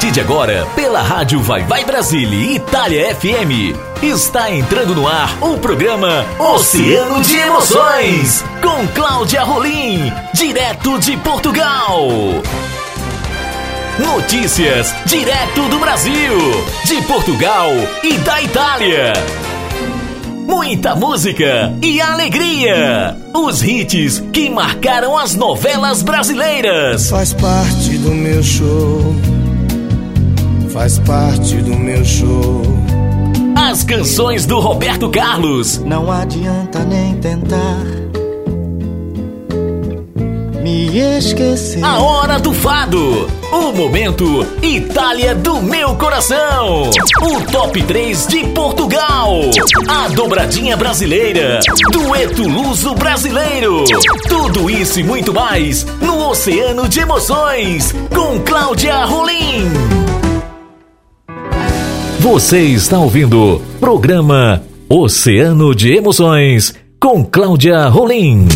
partir de agora, pela Rádio Vai Vai Brasília Itália FM, está entrando no ar o programa Oceano de Emoções, com Cláudia Rolim, direto de Portugal. Notícias direto do Brasil, de Portugal e da Itália. Muita música e alegria. Os hits que marcaram as novelas brasileiras. Faz parte do meu show. Faz parte do meu show. As canções do Roberto Carlos. Não adianta nem tentar me esquecer. A hora do fado. O momento Itália do meu coração. O top 3 de Portugal. A dobradinha brasileira. Dueto luso brasileiro. Tudo isso e muito mais no Oceano de Emoções com Cláudia Rolim. Você está ouvindo programa Oceano de Emoções com Cláudia Rolim.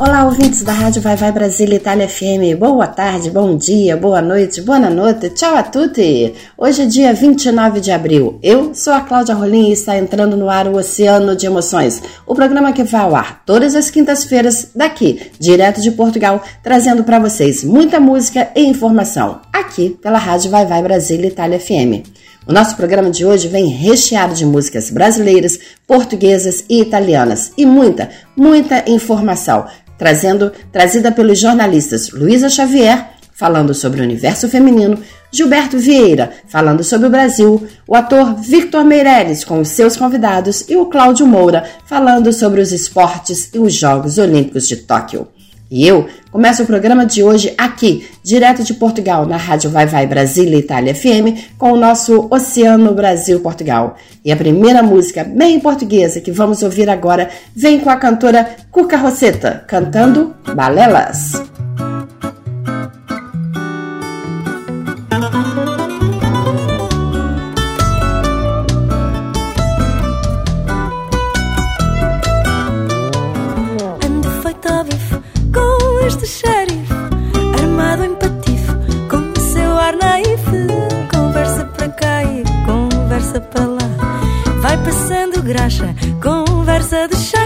Olá, ouvintes da Rádio Vai Vai Brasília Itália FM. Boa tarde, bom dia, boa noite, boa noite, tchau a tutti! Hoje é dia 29 de abril. Eu sou a Cláudia Rolim e está entrando no ar o Oceano de Emoções, o programa que vai ao ar todas as quintas-feiras daqui, direto de Portugal, trazendo para vocês muita música e informação, aqui pela Rádio Vai Vai Brasília Itália FM. O nosso programa de hoje vem recheado de músicas brasileiras, portuguesas e italianas e muita, muita informação trazendo, trazida pelos jornalistas Luísa Xavier, falando sobre o universo feminino, Gilberto Vieira, falando sobre o Brasil, o ator Victor Meirelles com os seus convidados e o Cláudio Moura, falando sobre os esportes e os Jogos Olímpicos de Tóquio. E eu começo o programa de hoje aqui, direto de Portugal, na Rádio Vai Vai Brasília Itália FM, com o nosso Oceano Brasil Portugal. E a primeira música, bem portuguesa, que vamos ouvir agora, vem com a cantora Cuca Roseta, cantando Balelas. Graxa, conversa de chacha.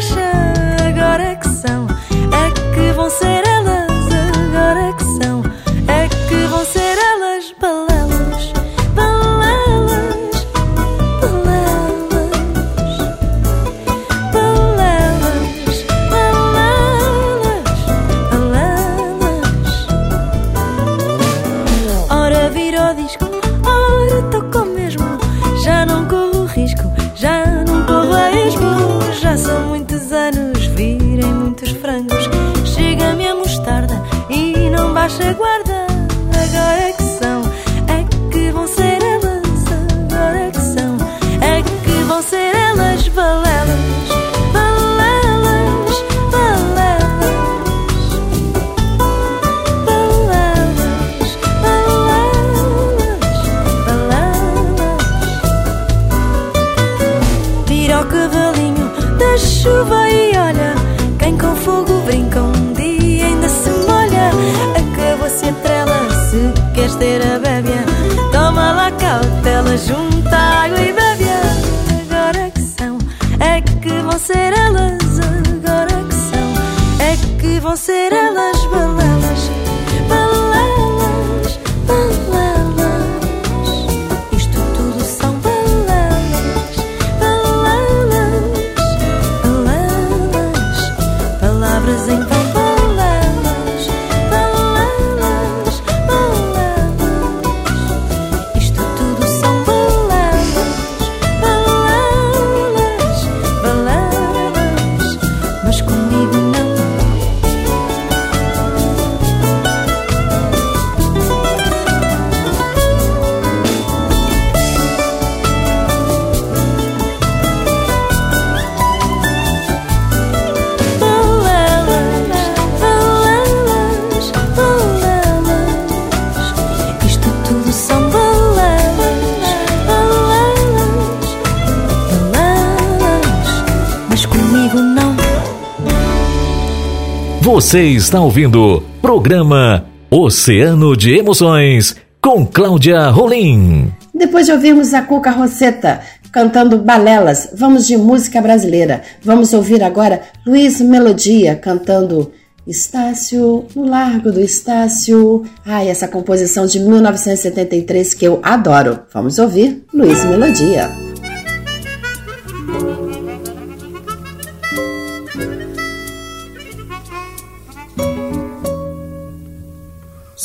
Você está ouvindo programa Oceano de Emoções, com Cláudia Rolim. Depois de ouvirmos a Cuca Roseta cantando Balelas, vamos de música brasileira. Vamos ouvir agora Luiz Melodia cantando Estácio, no Largo do Estácio. Ai, essa composição de 1973 que eu adoro. Vamos ouvir Luiz Melodia.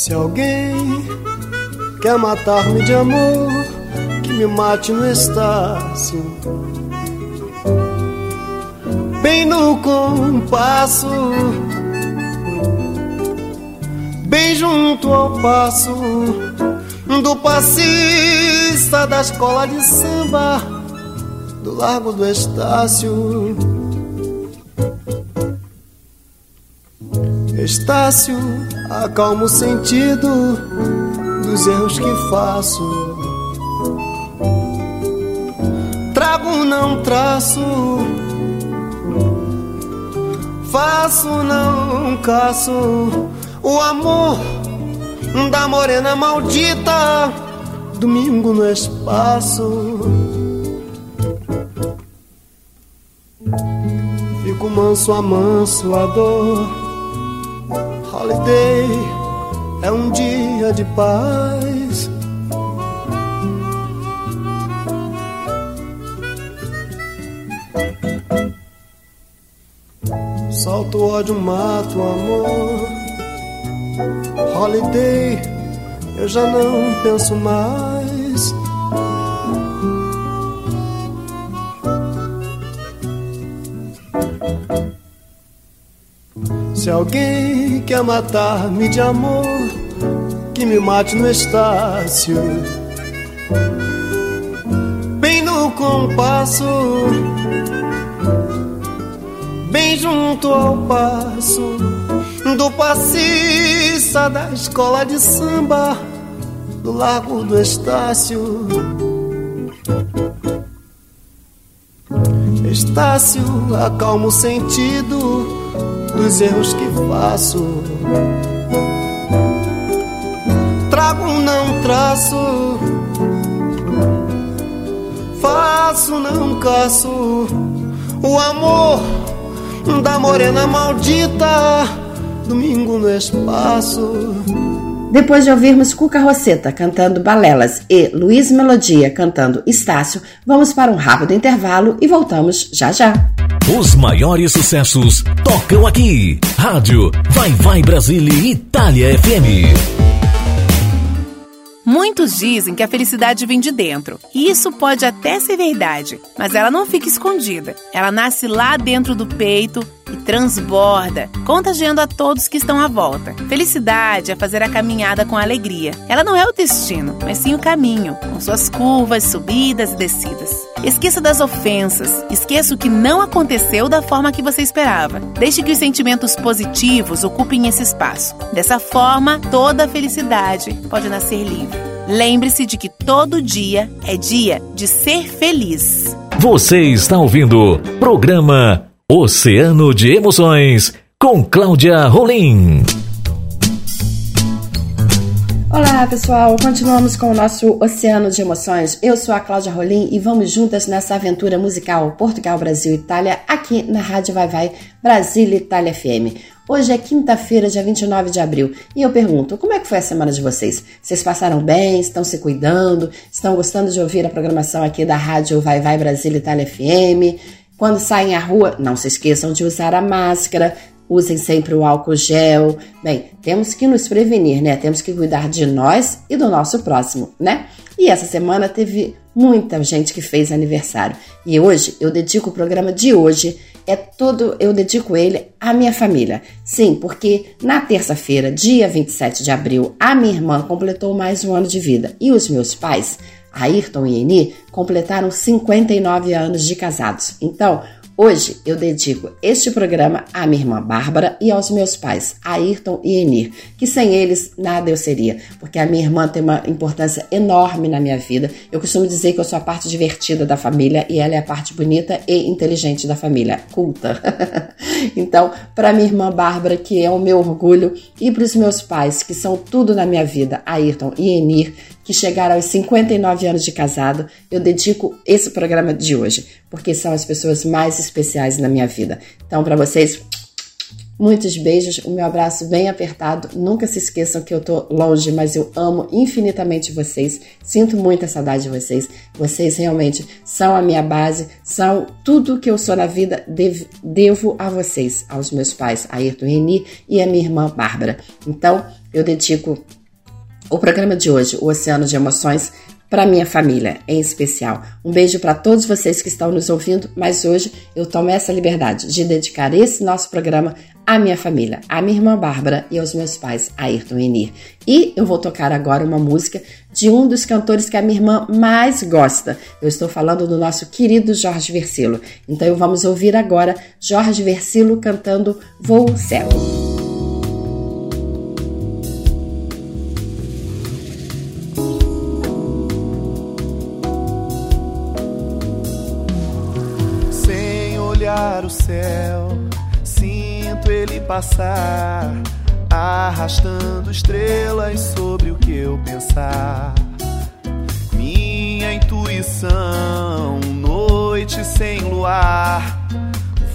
Se alguém quer matar-me de amor, que me mate no Estácio. Bem no compasso bem junto ao passo do passista da escola de samba do Largo do Estácio. Estácio, acalma o sentido dos erros que faço. Trago, não traço, faço, não caço o amor da morena maldita, domingo no espaço. Fico manso a manso a dor. Holiday é um dia de paz. Solto ódio, mato o amor. Holiday, eu já não penso mais. Se alguém quer matar-me de amor, que me mate no Estácio. Bem no compasso, bem junto ao passo do passista da escola de samba do Largo do Estácio. Estácio, acalma o sentido dos erros que faço. Trago, não traço, faço, não caço o amor da morena maldita domingo no espaço. Depois de ouvirmos Cuca Roseta cantando Balelas e Luiz Melodia cantando Estácio, vamos para um rápido intervalo e voltamos já já. Os maiores sucessos tocam aqui. Rádio Vai Vai Brasília Itália FM. Muitos dizem que a felicidade vem de dentro, e isso pode até ser verdade, mas ela não fica escondida. Ela nasce lá dentro do peito e transborda, contagiando a todos que estão à volta. Felicidade é fazer a caminhada com alegria. Ela não é o destino, mas sim o caminho, com suas curvas, subidas e descidas. Esqueça das ofensas, esqueça o que não aconteceu da forma que você esperava. Deixe que os sentimentos positivos ocupem esse espaço. Dessa forma, toda a felicidade pode nascer livre. Lembre-se de que todo dia é dia de ser feliz. Você está ouvindo programa Oceano de Emoções com Cláudia Rolim. Olá pessoal, continuamos com o nosso Oceano de Emoções. Eu sou a Cláudia Rolim e vamos juntas nessa aventura musical Portugal, Brasil, Itália, aqui na Rádio Vai Vai Brasília Itália FM. Hoje é quinta-feira, dia 29 de abril, e eu pergunto, como é que foi a semana de vocês? Vocês passaram bem? Estão se cuidando? Estão gostando de ouvir a programação aqui da Rádio Vai Vai Brasília Itália FM? Quando saem à rua, não se esqueçam de usar a máscara, usem sempre o álcool gel. Bem, temos que nos prevenir, né? Temos que cuidar de nós e do nosso próximo, né? E essa semana teve muita gente que fez aniversário. E hoje eu dedico o programa de hoje é todo, eu dedico ele à minha família. Sim, porque na terça-feira, dia 27 de abril, a minha irmã completou mais um ano de vida e os meus pais Ayrton e Eni completaram 59 anos de casados. Então, Hoje eu dedico este programa à minha irmã Bárbara e aos meus pais, Ayrton e Enir, que sem eles nada eu seria, porque a minha irmã tem uma importância enorme na minha vida. Eu costumo dizer que eu sou a parte divertida da família e ela é a parte bonita e inteligente da família, culta. então, para minha irmã Bárbara, que é o meu orgulho, e para os meus pais, que são tudo na minha vida, Ayrton e Enir, que chegaram aos 59 anos de casado, eu dedico esse programa de hoje, porque são as pessoas mais especiais na minha vida. Então, para vocês, muitos beijos, o meu abraço bem apertado. Nunca se esqueçam que eu tô longe, mas eu amo infinitamente vocês. Sinto muita saudade de vocês. Vocês realmente são a minha base, são tudo que eu sou na vida, devo, devo a vocês, aos meus pais, Ayrton Reni e a minha irmã Bárbara. Então, eu dedico o programa de hoje, o Oceano de Emoções, para minha família em especial. Um beijo para todos vocês que estão nos ouvindo, mas hoje eu tomo essa liberdade de dedicar esse nosso programa à minha família, à minha irmã Bárbara e aos meus pais, Ayrton e Enir. E eu vou tocar agora uma música de um dos cantores que a minha irmã mais gosta. Eu estou falando do nosso querido Jorge Versilo. Então vamos ouvir agora Jorge Versilo cantando Voo Cego. Passar, arrastando estrelas sobre o que eu pensar. Minha intuição, noite sem luar,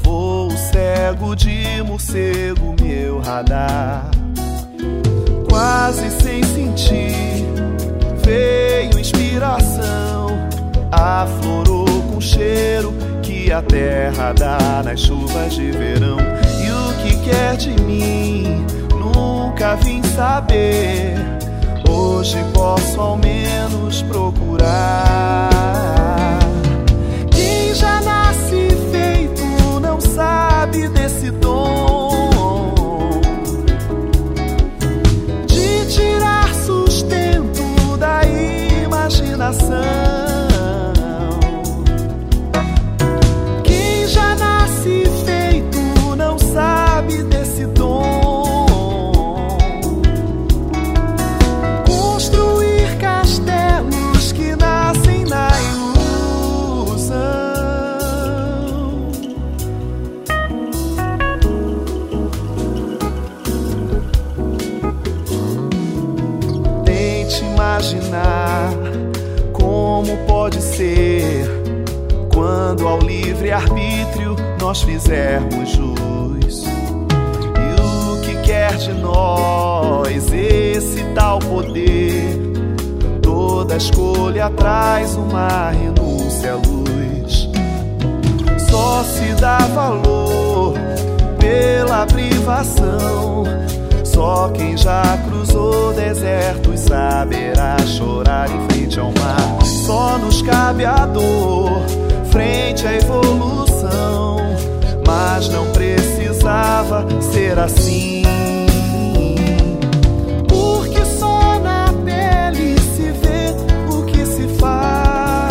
voo cego de morcego, meu radar. Quase sem sentir, veio inspiração, aflorou com cheiro a terra dá nas chuvas de verão. Quer de mim, nunca vim saber. Hoje posso ao menos procurar. Quem já nasce feito não sabe desse dom de tirar sustento da imaginação. Livre-arbítrio nós fizermos jus. E o que quer de nós esse tal poder? Toda escolha traz uma renúncia à luz. Só se dá valor pela privação. Só quem já cruzou desertos saberá chorar em frente ao mar. Só nos cabe a dor frente à evolução, mas não precisava ser assim. Porque só na pele se vê o que se faz.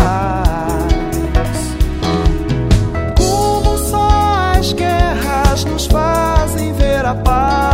Como só as guerras nos fazem ver a paz.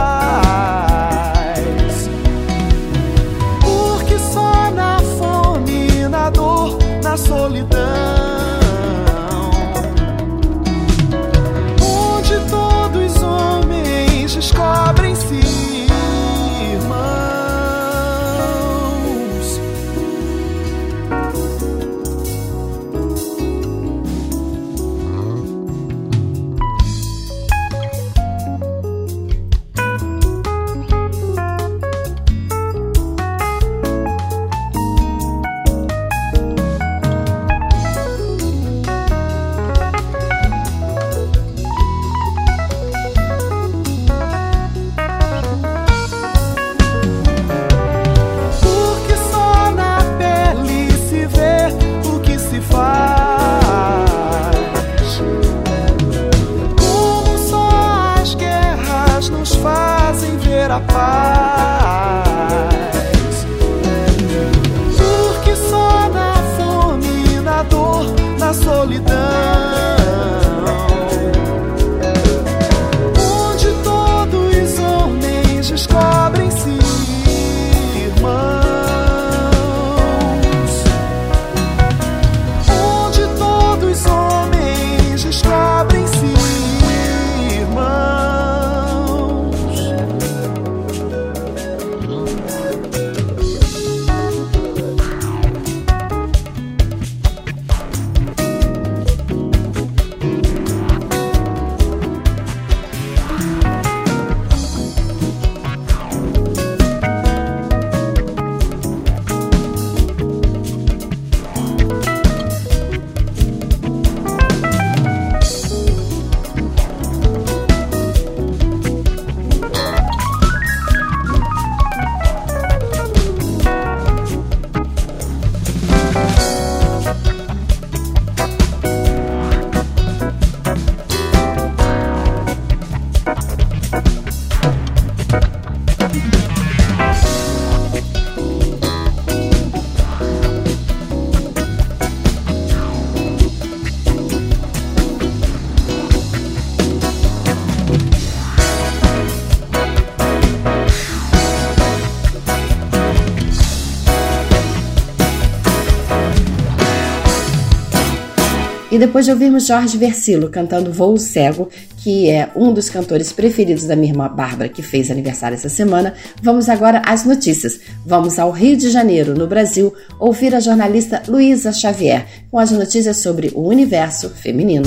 Depois de ouvirmos Jorge Versilo cantando Voo Cego, que é um dos cantores preferidos da minha irmã Bárbara, que fez aniversário essa semana, vamos agora às notícias. Vamos ao Rio de Janeiro, no Brasil, ouvir a jornalista Luísa Xavier com as notícias sobre o universo feminino.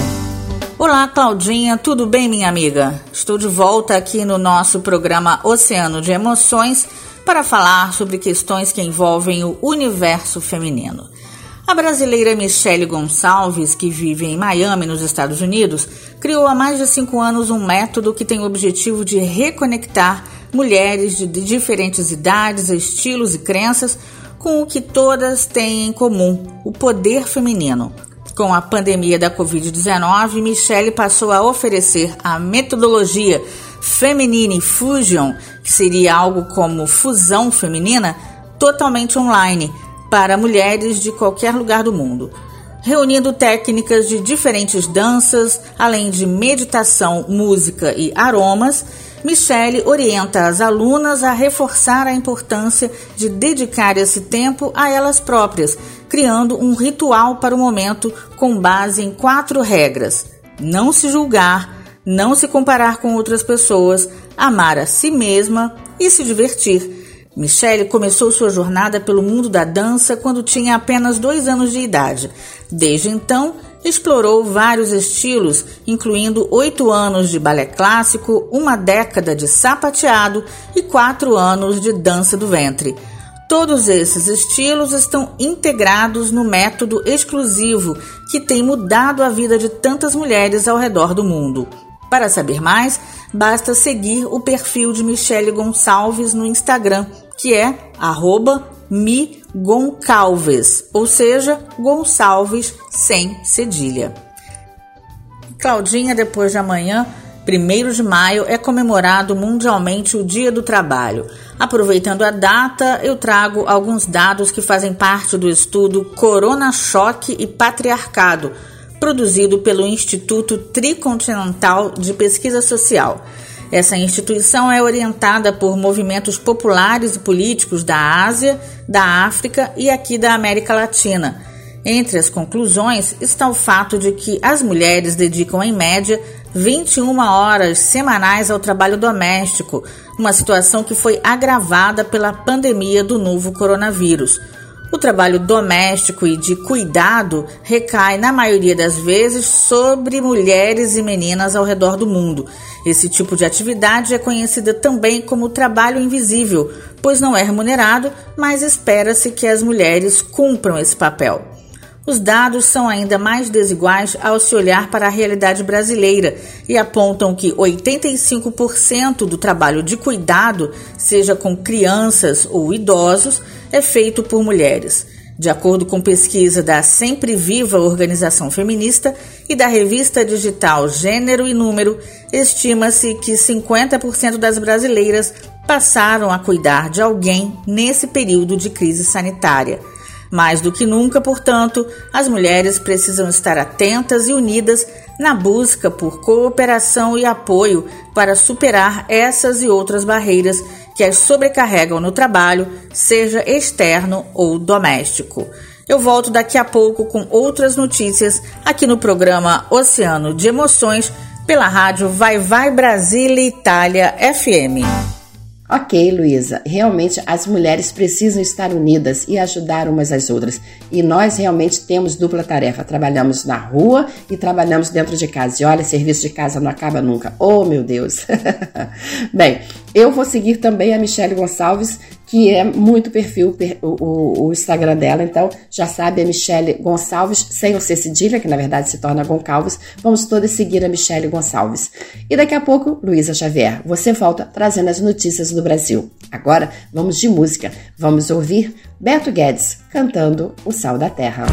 Olá, Claudinha, tudo bem, minha amiga? Estou de volta aqui no nosso programa Oceano de Emoções para falar sobre questões que envolvem o universo feminino. A brasileira Michelle Gonçalves, que vive em Miami, nos Estados Unidos, criou há mais de cinco anos um método que tem o objetivo de reconectar mulheres de diferentes idades, estilos e crenças com o que todas têm em comum: o poder feminino. Com a pandemia da Covid-19, Michelle passou a oferecer a metodologia Feminine Fusion, que seria algo como fusão feminina, totalmente online para mulheres de qualquer lugar do mundo, reunindo técnicas de diferentes danças, além de meditação, música e aromas. Michelle orienta as alunas a reforçar a importância de dedicar esse tempo a elas próprias, criando um ritual para o momento com base em quatro regras: não se julgar, não se comparar com outras pessoas, amar a si mesma e se divertir Michelle começou sua jornada pelo mundo da dança quando tinha apenas dois anos de idade. Desde então, explorou vários estilos, incluindo oito anos de balé clássico, uma década de sapateado e quatro anos de dança do ventre. Todos esses estilos estão integrados no método exclusivo que tem mudado a vida de tantas mulheres ao redor do mundo. Para saber mais, basta seguir o perfil de Michelle Gonçalves no Instagram, que é arroba migoncalves, ou seja, Gonçalves sem cedilha. Claudinha, depois de amanhã, 1 de maio, é comemorado mundialmente o Dia do Trabalho. Aproveitando a data, eu trago alguns dados que fazem parte do estudo Corona Choque e Patriarcado, produzido pelo Instituto Tricontinental de Pesquisa Social. Essa instituição é orientada por movimentos populares e políticos da Ásia, da África e aqui da América Latina. Entre as conclusões está o fato de que as mulheres dedicam, em média, 21 horas semanais ao trabalho doméstico, uma situação que foi agravada pela pandemia do novo coronavírus. O trabalho doméstico e de cuidado recai, na maioria das vezes, sobre mulheres e meninas ao redor do mundo. Esse tipo de atividade é conhecida também como trabalho invisível, pois não é remunerado, mas espera-se que as mulheres cumpram esse papel. Os dados são ainda mais desiguais ao se olhar para a realidade brasileira e apontam que 85% do trabalho de cuidado, seja com crianças ou idosos, é feito por mulheres. De acordo com pesquisa da Sempre Viva Organização Feminista e da revista digital Gênero e Número, estima-se que 50% das brasileiras passaram a cuidar de alguém nesse período de crise sanitária. Mais do que nunca, portanto, as mulheres precisam estar atentas e unidas na busca por cooperação e apoio para superar essas e outras barreiras que as sobrecarregam no trabalho, seja externo ou doméstico. Eu volto daqui a pouco com outras notícias aqui no programa Oceano de Emoções pela rádio Vai Vai Brasília Itália FM. Ok, Luísa, realmente as mulheres precisam estar unidas e ajudar umas às outras. E nós realmente temos dupla tarefa. Trabalhamos na rua e trabalhamos dentro de casa. E olha, serviço de casa não acaba nunca. Oh, meu Deus! Bem, eu vou seguir também a Michelle Gonçalves que é muito perfil o, o, Instagram dela, então já sabe, é Michele Gonçalves, sem o C cedilha, que na verdade se torna Goncalves. Vamos todas seguir a Michele Gonçalves. E daqui a pouco, Luísa Xavier, você volta trazendo as notícias do Brasil. Agora, vamos de música. Vamos ouvir Beto Guedes cantando O Sal da Terra.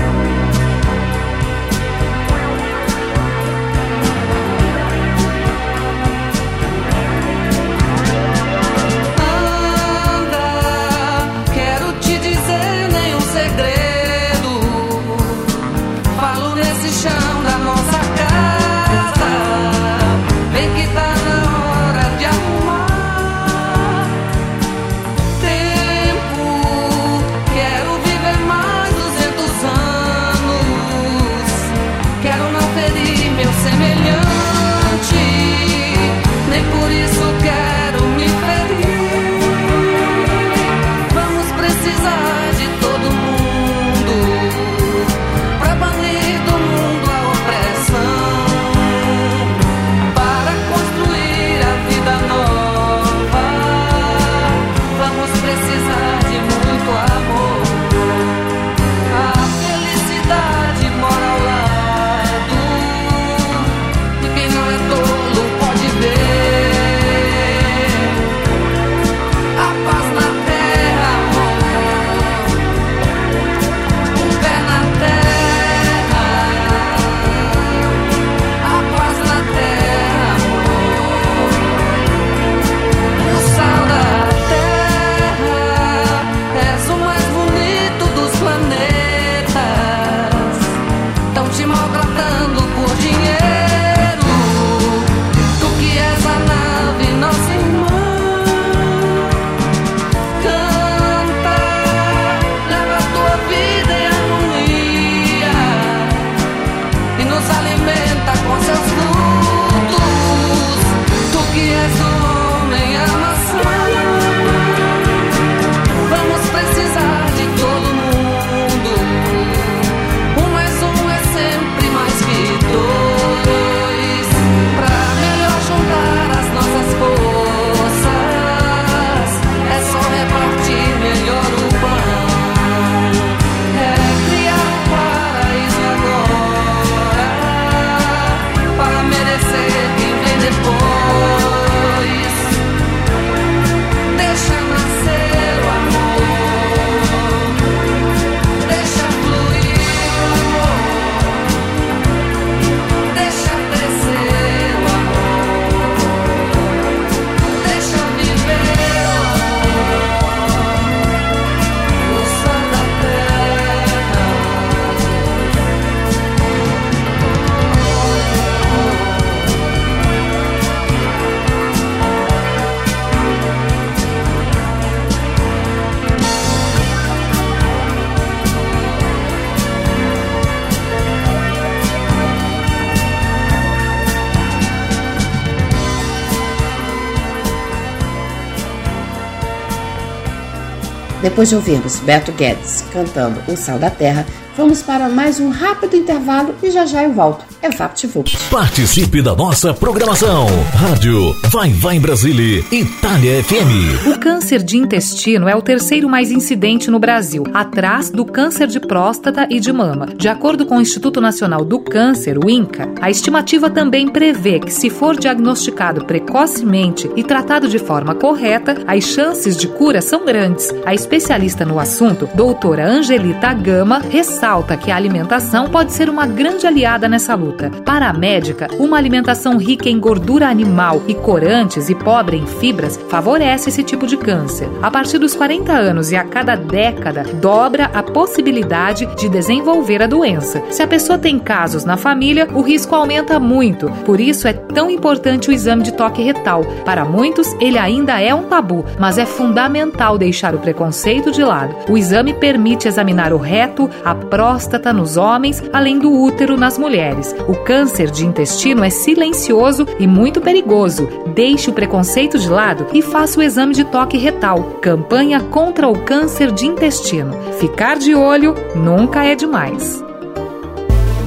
Depois de ouvirmos Beto Guedes cantando O Sal da Terra, vamos para mais um rápido intervalo e já já eu volto. É VaptVupt. Participe da nossa programação. Rádio Vai Vai Brasília, Itália FM. O câncer de intestino é o terceiro mais incidente no Brasil, atrás do câncer de próstata e de mama. De acordo com o Instituto Nacional do Câncer, o INCA, a estimativa também prevê que, se for diagnosticado precocemente e tratado de forma correta, as chances de cura são grandes. A especialista no assunto, doutora Angelita Gama, ressalta que a alimentação pode ser uma grande aliada nessa luta. Para a médica, uma alimentação rica em gordura animal e corantes e pobre em fibras favorece esse tipo de câncer. A partir dos 40 anos e a cada década, dobra a possibilidade de desenvolver a doença. Se a pessoa tem casos na família, o risco aumenta muito. Por isso é tão importante o exame de toque retal. Para muitos, ele ainda é um tabu, mas é fundamental deixar o preconceito de lado. O exame permite examinar o reto, a próstata nos homens, além do útero nas mulheres. O câncer de intestino é silencioso e muito perigoso. Deixe o preconceito de lado e faça o exame de toque retal. Campanha contra o câncer de intestino. Ficar de olho nunca é demais.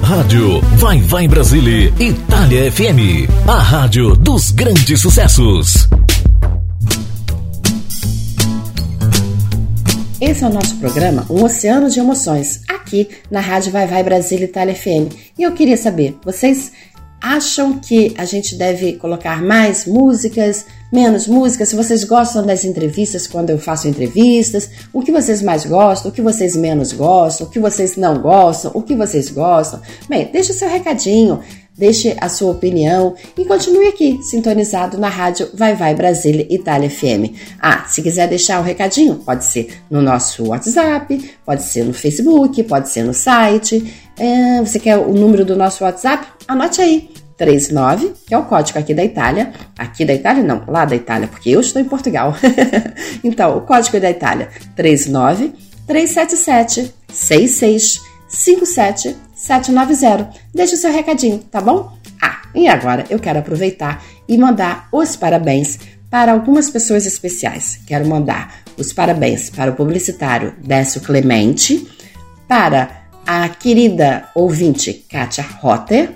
Rádio Vai Vai Brasília, Itália FM. A rádio dos grandes sucessos. Esse é o nosso programa Um Oceano de Emoções, aqui na Rádio Vai Vai Brasília Itália FM. E eu queria saber, vocês acham que a gente deve colocar mais músicas, menos músicas? Se vocês gostam das entrevistas quando eu faço entrevistas, o que vocês mais gostam, o que vocês menos gostam, o que vocês não gostam, o que vocês gostam? Bem, deixa o seu recadinho. Deixe a sua opinião e continue aqui, sintonizado na rádio Vai Vai Brasília Itália FM. Ah, se quiser deixar um recadinho, pode ser no nosso WhatsApp, pode ser no Facebook, pode ser no site. É, você quer o número do nosso WhatsApp? Anote aí. 39, que é o código aqui da Itália. Aqui da Itália, não, lá da Itália, porque eu estou em Portugal. então, o código é da Itália: 39 377 6657 790. Deixe o seu recadinho, tá bom? Ah, e agora eu quero aproveitar e mandar os parabéns para algumas pessoas especiais. Quero mandar os parabéns para o publicitário Décio Clemente, para a querida ouvinte Kátia Rotter,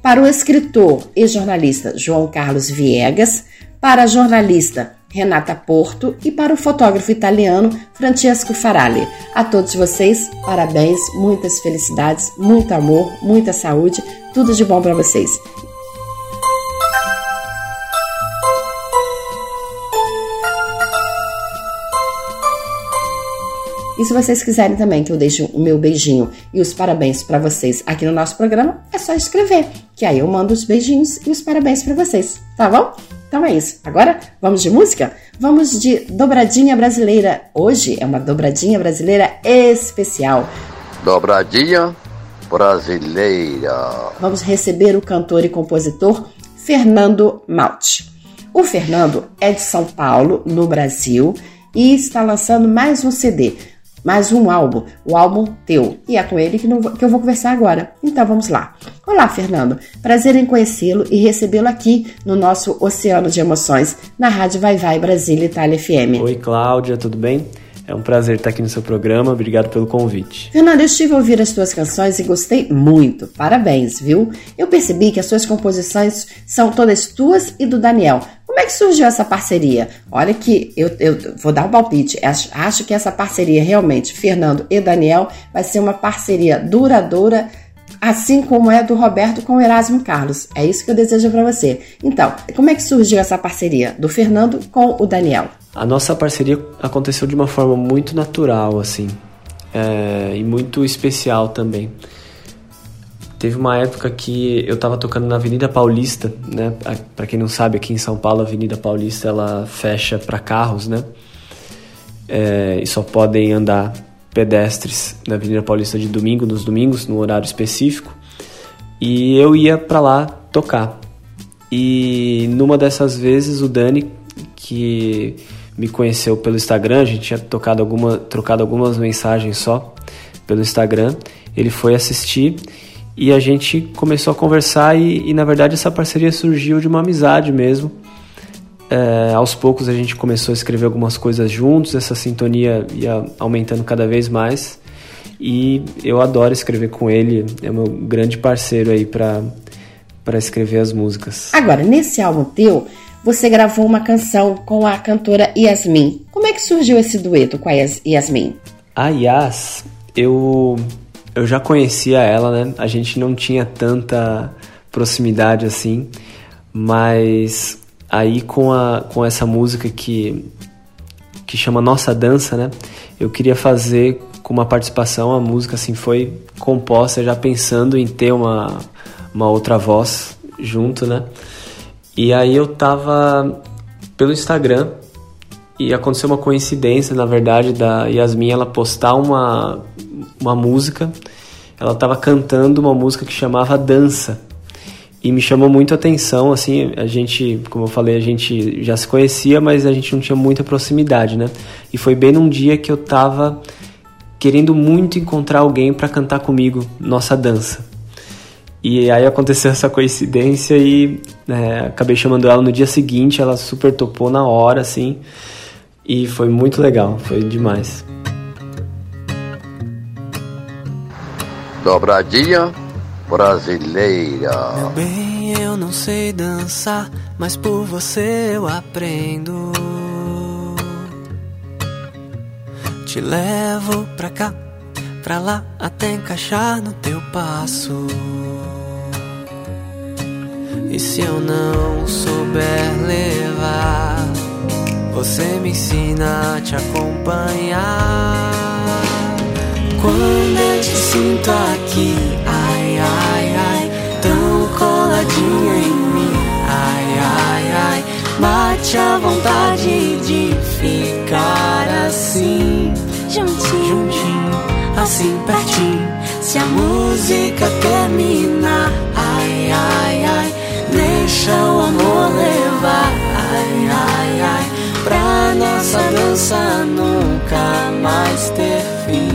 para o escritor e jornalista João Carlos Viegas, para a jornalista Renata Porto e para o fotógrafo italiano Francesco Farali. A todos vocês, parabéns, muitas felicidades, muito amor, muita saúde, tudo de bom para vocês. E se vocês quiserem também que eu deixe o meu beijinho e os parabéns para vocês aqui no nosso programa, é só escrever, que aí eu mando os beijinhos e os parabéns para vocês, tá bom? Então é isso. Agora vamos de música? Vamos de dobradinha brasileira. Hoje é uma dobradinha brasileira especial. Dobradinha brasileira. Vamos receber o cantor e compositor Fernando Malte. O Fernando é de São Paulo, no Brasil, e está lançando mais um CD. Mais um álbum, o álbum teu. E é com ele que, não, que eu vou conversar agora. Então vamos lá. Olá, Fernando. Prazer em conhecê-lo e recebê-lo aqui no nosso Oceano de Emoções, na Rádio Vai Vai Brasília Itália FM. Oi, Cláudia, tudo bem? É um prazer estar aqui no seu programa, obrigado pelo convite. Fernando, eu estive a ouvir as tuas canções e gostei muito. Parabéns, viu? Eu percebi que as suas composições são todas tuas e do Daniel. Como é que surgiu essa parceria? Olha que eu, eu vou dar um palpite. Acho, acho que essa parceria realmente, Fernando e Daniel, vai ser uma parceria duradoura assim como é do Roberto com o Erasmo Carlos. É isso que eu desejo para você. Então, como é que surgiu essa parceria do Fernando com o Daniel? A nossa parceria aconteceu de uma forma muito natural, assim, é, e muito especial também. Teve uma época que eu estava tocando na Avenida Paulista, né? Para quem não sabe, aqui em São Paulo, a Avenida Paulista ela fecha para carros, né? É, e só podem andar pedestres na Avenida Paulista de domingo, nos domingos, no horário específico. E eu ia para lá tocar. E numa dessas vezes o Dani, que me conheceu pelo Instagram, a gente tinha tocado alguma, trocado algumas mensagens só pelo Instagram. Ele foi assistir e a gente começou a conversar e, e na verdade essa parceria surgiu de uma amizade mesmo. É, aos poucos a gente começou a escrever algumas coisas juntos, essa sintonia ia aumentando cada vez mais e eu adoro escrever com ele, é meu grande parceiro aí para para escrever as músicas. Agora, nesse álbum teu, você gravou uma canção com a cantora Yasmin. Como é que surgiu esse dueto com a Yasmin? A Yas, eu, eu já conhecia ela, né? A gente não tinha tanta proximidade assim, mas aí com, a, com essa música que, que chama Nossa Dança, né? Eu queria fazer com uma participação, a música assim foi composta já pensando em ter uma, uma outra voz junto, né? E aí eu tava pelo Instagram e aconteceu uma coincidência, na verdade, da Yasmin ela postar uma, uma música. Ela tava cantando uma música que chamava Dança. E me chamou muito a atenção, assim, a gente, como eu falei, a gente já se conhecia, mas a gente não tinha muita proximidade, né? E foi bem num dia que eu tava querendo muito encontrar alguém para cantar comigo nossa dança. E aí aconteceu essa coincidência e é, acabei chamando ela no dia seguinte, ela super topou na hora, assim. E foi muito legal, foi demais. Dobradinha brasileira. Meu bem, eu não sei dançar, mas por você eu aprendo. Te levo pra cá, pra lá, até encaixar no teu passo. E se eu não souber levar, você me ensina a te acompanhar. Quando eu te sinto aqui, ai, ai, ai, tão coladinha em mim, ai, ai, ai, bate a vontade de ficar assim, juntinho, juntinho, assim pertinho. Se a música terminar, ai, ai, Deixa o amor levar, ai, ai, ai, pra nossa dança nunca mais ter fim.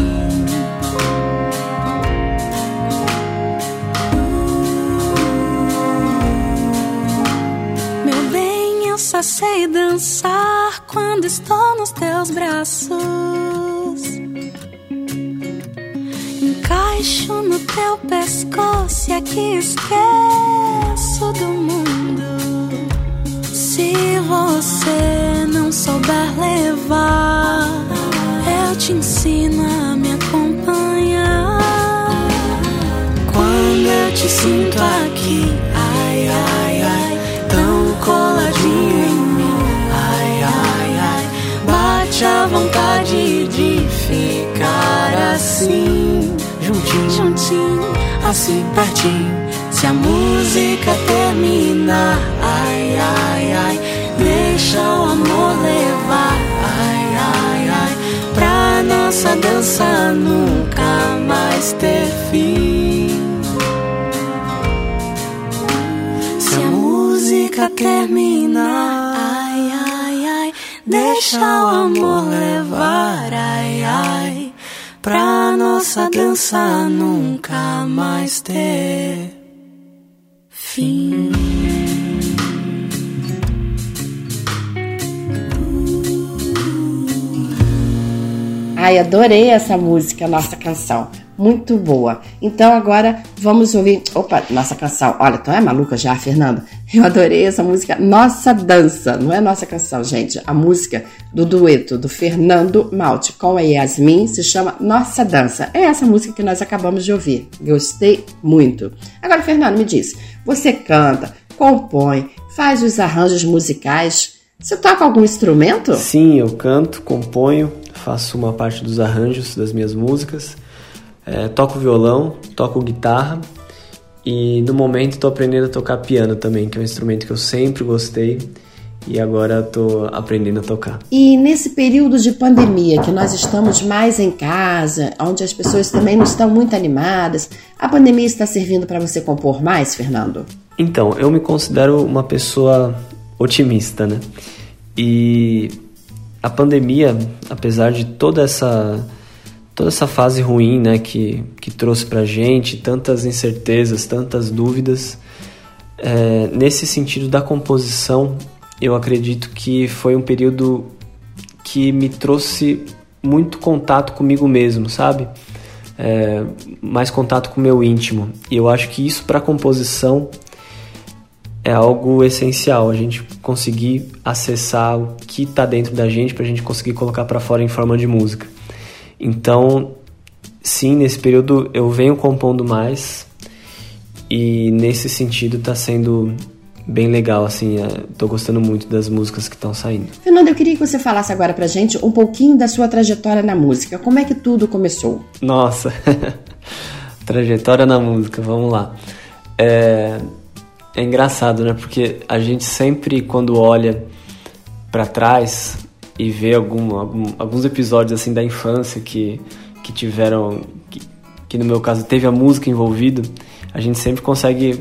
Meu bem, eu só sei dançar quando estou nos teus braços. Encaixo no teu pescoço e aqui esqueço do mundo. Se você não souber levar, eu te ensino a me acompanhar. Quando eu te sinto aqui, ai, ai, ai, tão coladinho em mim, ai, ai, ai, bate a vontade de ficar assim, juntinho, assim pertinho. Se a música terminar, ai, ai, ai, deixa o amor levar, ai, ai, ai, pra nossa dança nunca mais ter fim. Se a música terminar, ai, ai, ai, deixa o amor levar, ai, ai, pra nossa dança nunca mais ter fim. Ai, adorei essa música, nossa canção. Muito boa. Então agora vamos ouvir. Opa, nossa canção. Olha, tu é maluca já, Fernanda? Eu adorei essa música. Nossa Dança. Não é nossa canção, gente. A música do dueto do Fernando Malte com a Yasmin se chama Nossa Dança. É essa música que nós acabamos de ouvir. Gostei muito. Agora, Fernando, me diz. Você canta, compõe, faz os arranjos musicais. Você toca algum instrumento? Sim, eu canto, componho, faço uma parte dos arranjos das minhas músicas. É, toco violão, toco guitarra e no momento estou aprendendo a tocar piano também, que é um instrumento que eu sempre gostei e agora estou aprendendo a tocar. E nesse período de pandemia, que nós estamos mais em casa, onde as pessoas também não estão muito animadas, a pandemia está servindo para você compor mais, Fernando? Então, eu me considero uma pessoa otimista, né? E a pandemia, apesar de toda essa toda essa fase ruim, né, que que trouxe pra gente tantas incertezas, tantas dúvidas, é, nesse sentido da composição, eu acredito que foi um período que me trouxe muito contato comigo mesmo, sabe? É, mais contato com o meu íntimo. E eu acho que isso para composição é algo essencial, a gente conseguir acessar o que está dentro da gente para a gente conseguir colocar para fora em forma de música. Então, sim, nesse período eu venho compondo mais e nesse sentido está sendo bem legal, assim, estou gostando muito das músicas que estão saindo. Fernando, eu queria que você falasse agora pra gente um pouquinho da sua trajetória na música. Como é que tudo começou? Nossa, trajetória na música, vamos lá. É, é engraçado, né? Porque a gente sempre, quando olha para trás e vê algum, algum, alguns episódios assim da infância que, que tiveram, que, que no meu caso teve a música envolvida, a gente sempre consegue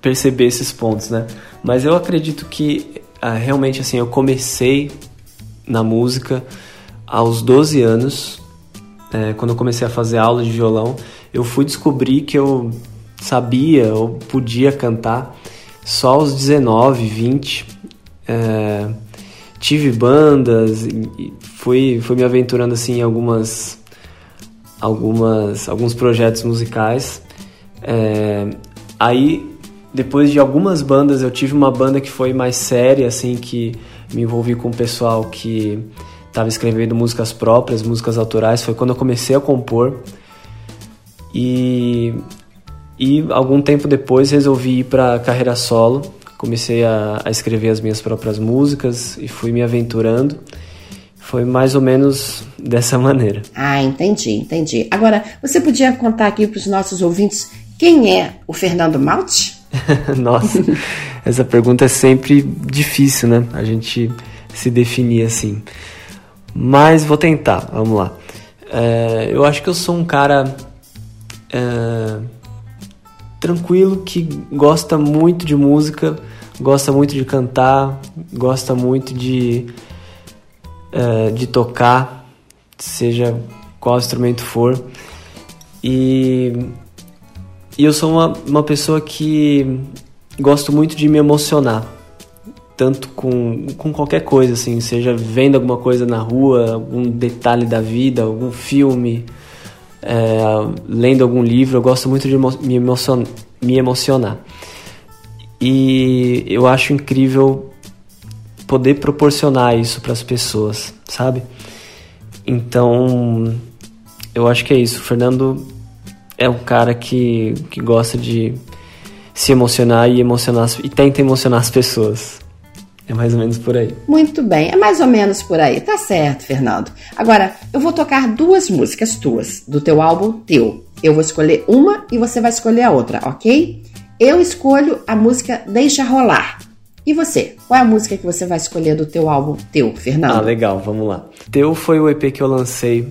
perceber esses pontos, né? Mas eu acredito que ah, realmente assim eu comecei na música aos 12 anos, é, quando eu comecei a fazer aula de violão, eu fui descobrir que eu sabia ou podia cantar só aos 19, 20. É, tive bandas fui, fui me aventurando assim em algumas, algumas, alguns projetos musicais. É, aí, depois de algumas bandas, eu tive uma banda que foi mais séria, assim, que me envolvi com o pessoal que estava escrevendo músicas próprias, músicas autorais. Foi quando eu comecei a compor. E e algum tempo depois resolvi ir para carreira solo. Comecei a, a, escrever as minhas próprias músicas e fui me aventurando. Foi mais ou menos dessa maneira. Ah, entendi, entendi. Agora, você podia contar aqui para os nossos ouvintes quem é o Fernando Malte? Nossa, essa pergunta é sempre difícil, né? A gente se definir assim. Mas vou tentar, vamos lá. É, eu acho que eu sou um cara. É, tranquilo que gosta muito de música, gosta muito de cantar, gosta muito de, uh, de tocar, seja qual instrumento for. E, e eu sou uma, uma pessoa que gosto muito de me emocionar, tanto com, com qualquer coisa, assim, seja vendo alguma coisa na rua, algum detalhe da vida, algum filme é, lendo algum livro, eu gosto muito de me, emocion me emocionar. E eu acho incrível poder proporcionar isso para as pessoas, sabe? Então, eu acho que é isso. O Fernando é um cara que, que gosta de se emocionar e emocionar e tenta emocionar as pessoas. É mais ou menos por aí. Muito bem, é mais ou menos por aí. Tá certo, Fernando. Agora, eu vou tocar duas músicas tuas, do teu álbum Teu. Eu vou escolher uma e você vai escolher a outra, ok? Eu escolho a música Deixa Rolar. E você? Qual é a música que você vai escolher do teu álbum Teu, Fernando? Ah, legal, vamos lá. Teu foi o EP que eu lancei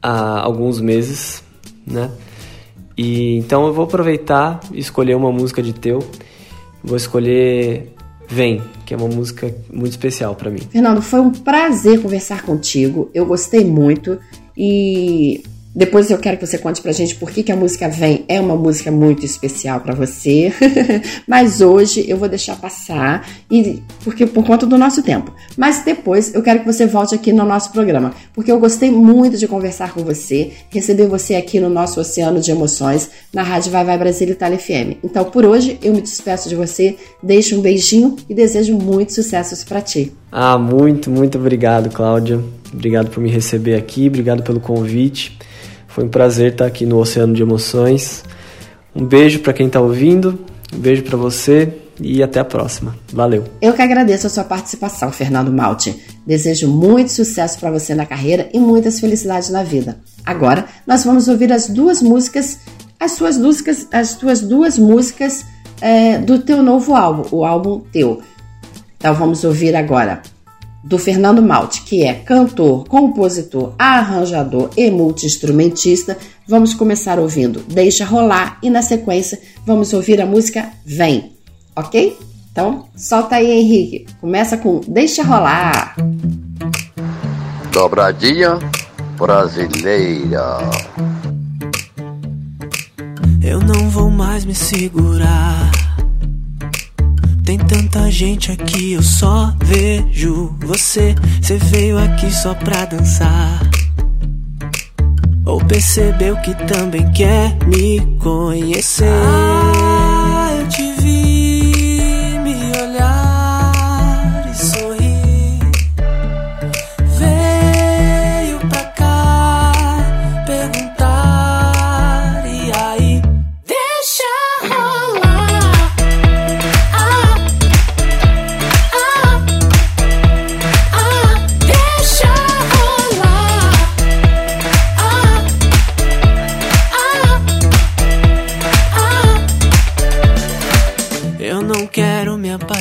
há alguns meses, né? E então eu vou aproveitar e escolher uma música de Teu. Vou escolher Vem, que é uma música muito especial para mim. Fernando, foi um prazer conversar contigo. Eu gostei muito E depois eu quero que você conte pra gente por que, que a música Vem é uma música muito especial para você. Mas hoje eu vou deixar passar e porque por conta do nosso tempo. Mas depois eu quero que você volte aqui no nosso programa, porque eu gostei muito de conversar com você, receber você aqui no nosso oceano de emoções na Rádio Vai Vai Brasil Itália FM. Então por hoje eu me despeço de você, deixo um beijinho e desejo muitos sucessos para ti. Ah, muito, muito obrigado, Cláudia. Obrigado por me receber aqui, obrigado pelo convite. Foi um prazer estar aqui no Oceano de Emoções. Um beijo para quem está ouvindo, um beijo para você e até a próxima. Valeu. Eu que agradeço a sua participação, Fernando Malte. Desejo muito sucesso para você na carreira e muitas felicidades na vida. Agora, nós vamos ouvir as duas músicas, as suas músicas, as tuas duas músicas é, do teu novo álbum, o álbum teu. Então vamos ouvir agora do Fernando Malte, que é cantor, compositor, arranjador e multiinstrumentista. Vamos começar ouvindo Deixa Rolar e na sequência vamos ouvir a música Vem, ok? Então solta aí, Henrique. Começa com Deixa Rolar. Dobradinha brasileira. Eu não vou mais me segurar. Tem tanta gente aqui, eu só vejo você. Você veio aqui só pra dançar. Ou percebeu que também quer me conhecer?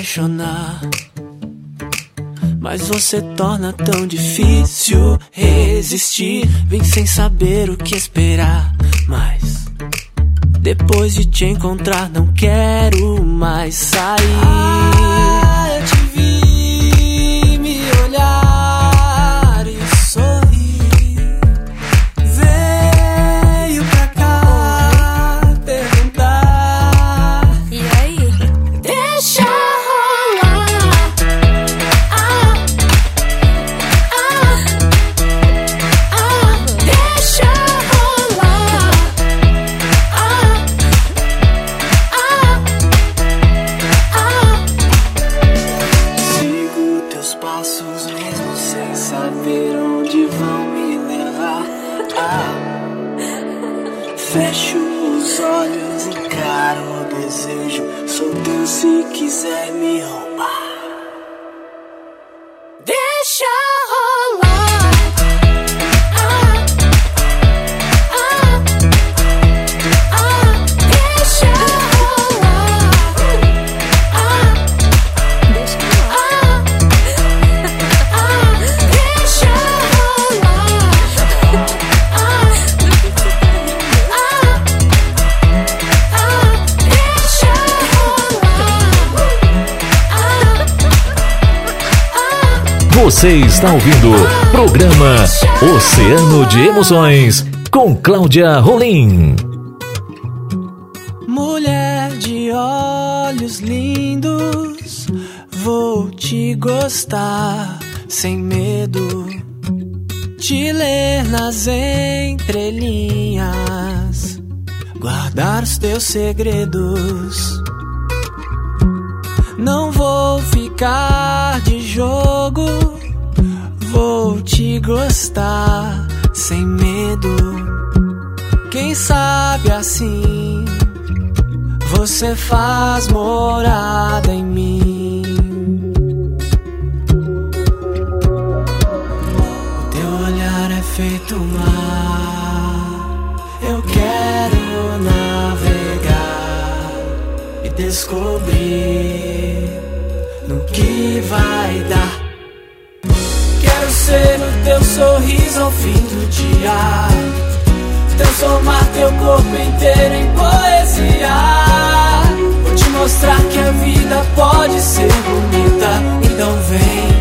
Apaixonar. Mas você torna tão difícil resistir. Vim sem saber o que esperar. Mas depois de te encontrar, não quero mais sair. Você está ouvindo o programa Oceano de Emoções com Cláudia Rolim. Mulher de olhos lindos, vou te gostar sem medo. Te ler nas entrelinhas, guardar os teus segredos. Não vou ficar de jogo, gostar sem medo. Quem sabe assim você faz morada em dia. Transformar teu corpo inteiro em poesia. Vou te mostrar que a vida pode ser bonita. Então vem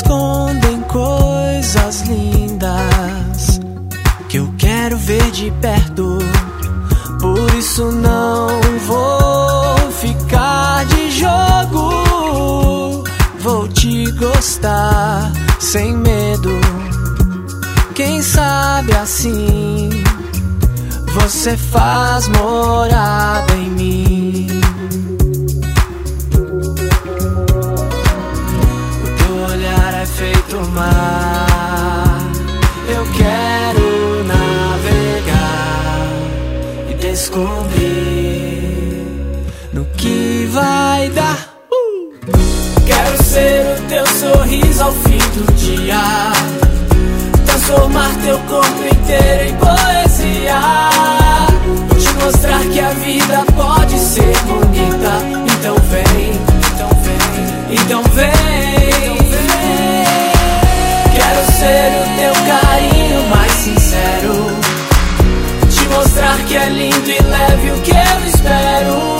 escondem coisas lindas que eu quero ver de perto. Por isso não vou ficar de jogo. Vou te gostar sem medo. Quem sabe assim você faz morada em mim. Mar. Eu quero navegar e descobrir no que vai dar. Quero ser o teu sorriso ao fim do dia. Transformar teu corpo inteiro em poesia. Te mostrar que a vida pode ser bonita. Então vem, então vem, então vem. Que é lindo e leve o que eu espero.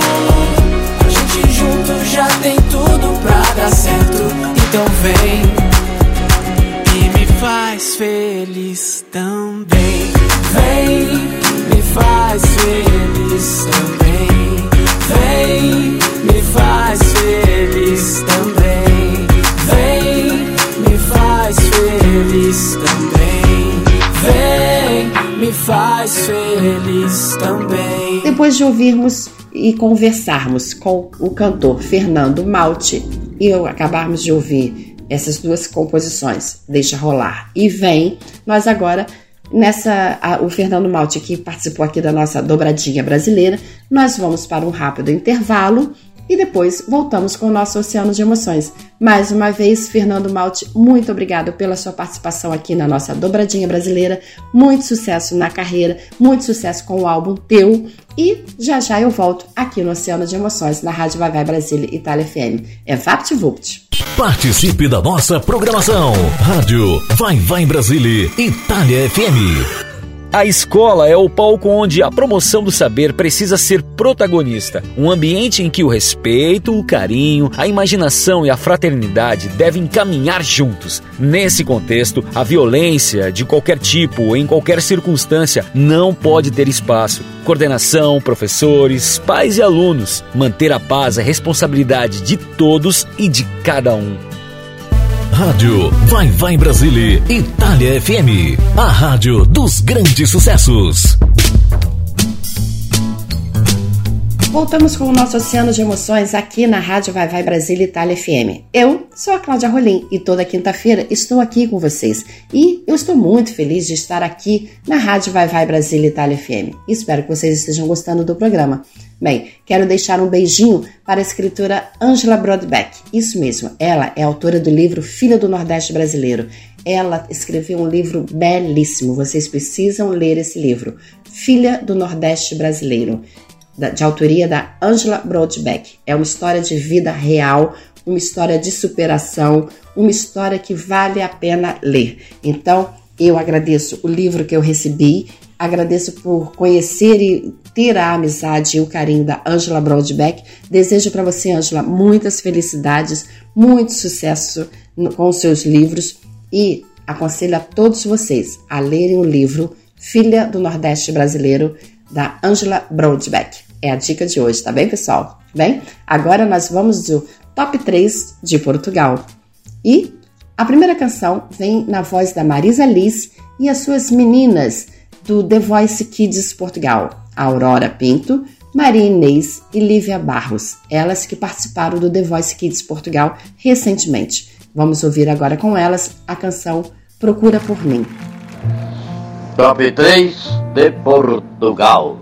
A gente junto já tem tudo pra dar certo. Então vem e me faz feliz também. Vem, me faz feliz também. Vem, me faz feliz também. Vem, me faz feliz também. Vem, faz feliz também. Depois de ouvirmos e conversarmos com o cantor Fernando Malte e acabarmos de ouvir essas duas composições, Deixa Rolar e Vem, nós agora, nessa, a, o Fernando Malte que participou aqui da nossa dobradinha brasileira, nós vamos para um rápido intervalo e depois voltamos com o nosso Oceano de Emoções. Mais uma vez, Fernando Malte, muito obrigado pela sua participação aqui na nossa dobradinha brasileira. Muito sucesso na carreira, muito sucesso com o álbum Teu. E já já eu volto aqui no Oceano de Emoções, na Rádio Vai Vai Brasília Itália FM. É VaptVupt. Participe da nossa programação. Rádio Vai Vai Brasília Itália FM. A escola é o palco onde a promoção do saber precisa ser protagonista. Um ambiente em que o respeito, o carinho, a imaginação e a fraternidade devem caminhar juntos. Nesse contexto, a violência, de qualquer tipo, em qualquer circunstância, não pode ter espaço. Coordenação, professores, pais e alunos. Manter a paz é responsabilidade de todos e de cada um. Rádio Vai Vai Brasília Itália FM. A rádio dos grandes sucessos. Voltamos com o nosso Oceano de Emoções aqui na Rádio Vai Vai Brasília Itália FM. Eu sou a Cláudia Rolim e toda quinta-feira estou aqui com vocês. E eu estou muito feliz de estar aqui na Rádio Vai Vai Brasília Itália FM. Espero que vocês estejam gostando do programa. Bem, quero deixar um beijinho para a escritora Angela Brodbeck. Isso mesmo, ela é autora do livro Filha do Nordeste Brasileiro. Ela escreveu um livro belíssimo, vocês precisam ler esse livro. Filha do Nordeste Brasileiro de autoria da Angela Broadbeck. É uma história de vida real, uma história de superação, uma história que vale a pena ler. Então, eu agradeço o livro que eu recebi, agradeço por conhecer e ter a amizade e o carinho da Angela Broadbeck. Desejo para você, Angela, muitas felicidades, muito sucesso com os seus livros e aconselho a todos vocês a lerem o livro Filha do Nordeste Brasileiro da Angela Broadbeck. É a dica de hoje, tá bem, pessoal? Bem, agora nós vamos do top 3 de Portugal. E a primeira canção vem na voz da Marisa Liz e as suas meninas do The Voice Kids Portugal, Aurora Pinto, Maria Inês e Lívia Barros, elas que participaram do The Voice Kids Portugal recentemente. Vamos ouvir agora com elas a canção Procura por Mim. Top 3 de Portugal.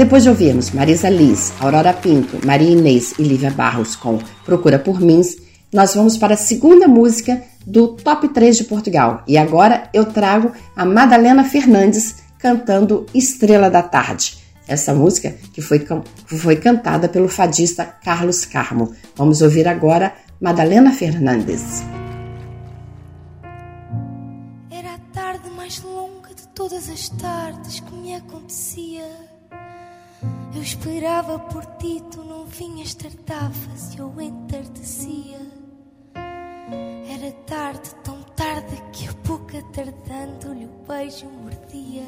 Depois de ouvirmos Marisa Liz, Aurora Pinto, Maria Inês e Lívia Barros com Procura por Mins, nós vamos para a segunda música do Top 3 de Portugal. E agora eu trago a Madalena Fernandes cantando Estrela da Tarde. Essa música que foi, foi cantada pelo fadista Carlos Carmo. Vamos ouvir agora Madalena Fernandes. Era a tarde mais longa de todas as tardes que me acontecia eu esperava por ti, tu não vinhas, tardavas eu entardecia. Era tarde, tão tarde que a boca tardando-lhe o beijo mordia.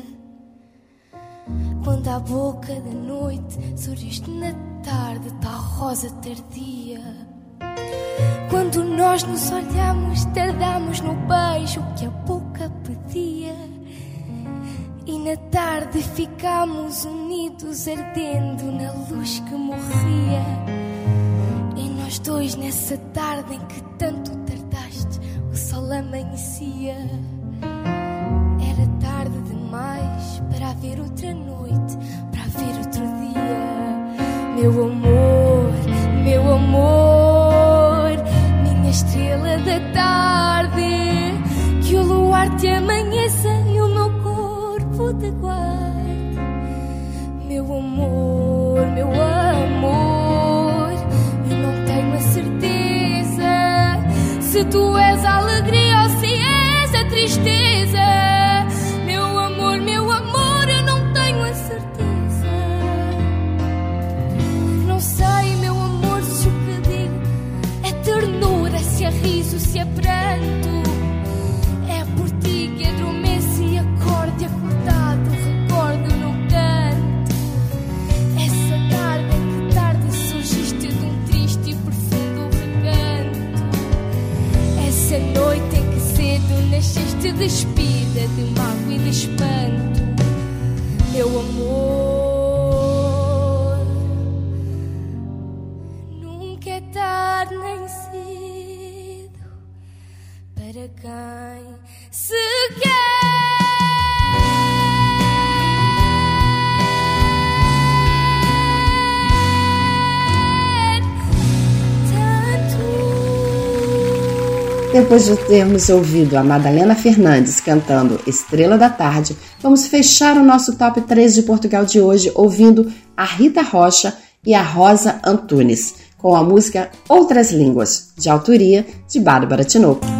Quando à boca da noite surgiste na tarde, tal rosa tardia. Quando nós nos olhamos, tardamos no beijo que a boca. E na tarde ficámos unidos, ardendo na luz que morria. E nós dois, nessa tarde em que tanto tardaste, o sol amanhecia. Era tarde demais para haver outra noite, para haver outro dia. Meu amor, meu amor, minha estrela da tarde, que o luar te amanheça te guarde. Meu amor, meu amor, eu não tenho a certeza se tu és a alegria ou se és a tristeza. Nasceste despida de mágoa e de espanto. Meu amor, nunca é tarde nem cedo para quem Depois de termos ouvido a Madalena Fernandes cantando Estrela da Tarde, vamos fechar o nosso top 3 de Portugal de hoje ouvindo a Rita Rocha e a Rosa Antunes, com a música Outras Línguas, de autoria de Bárbara Tinoco.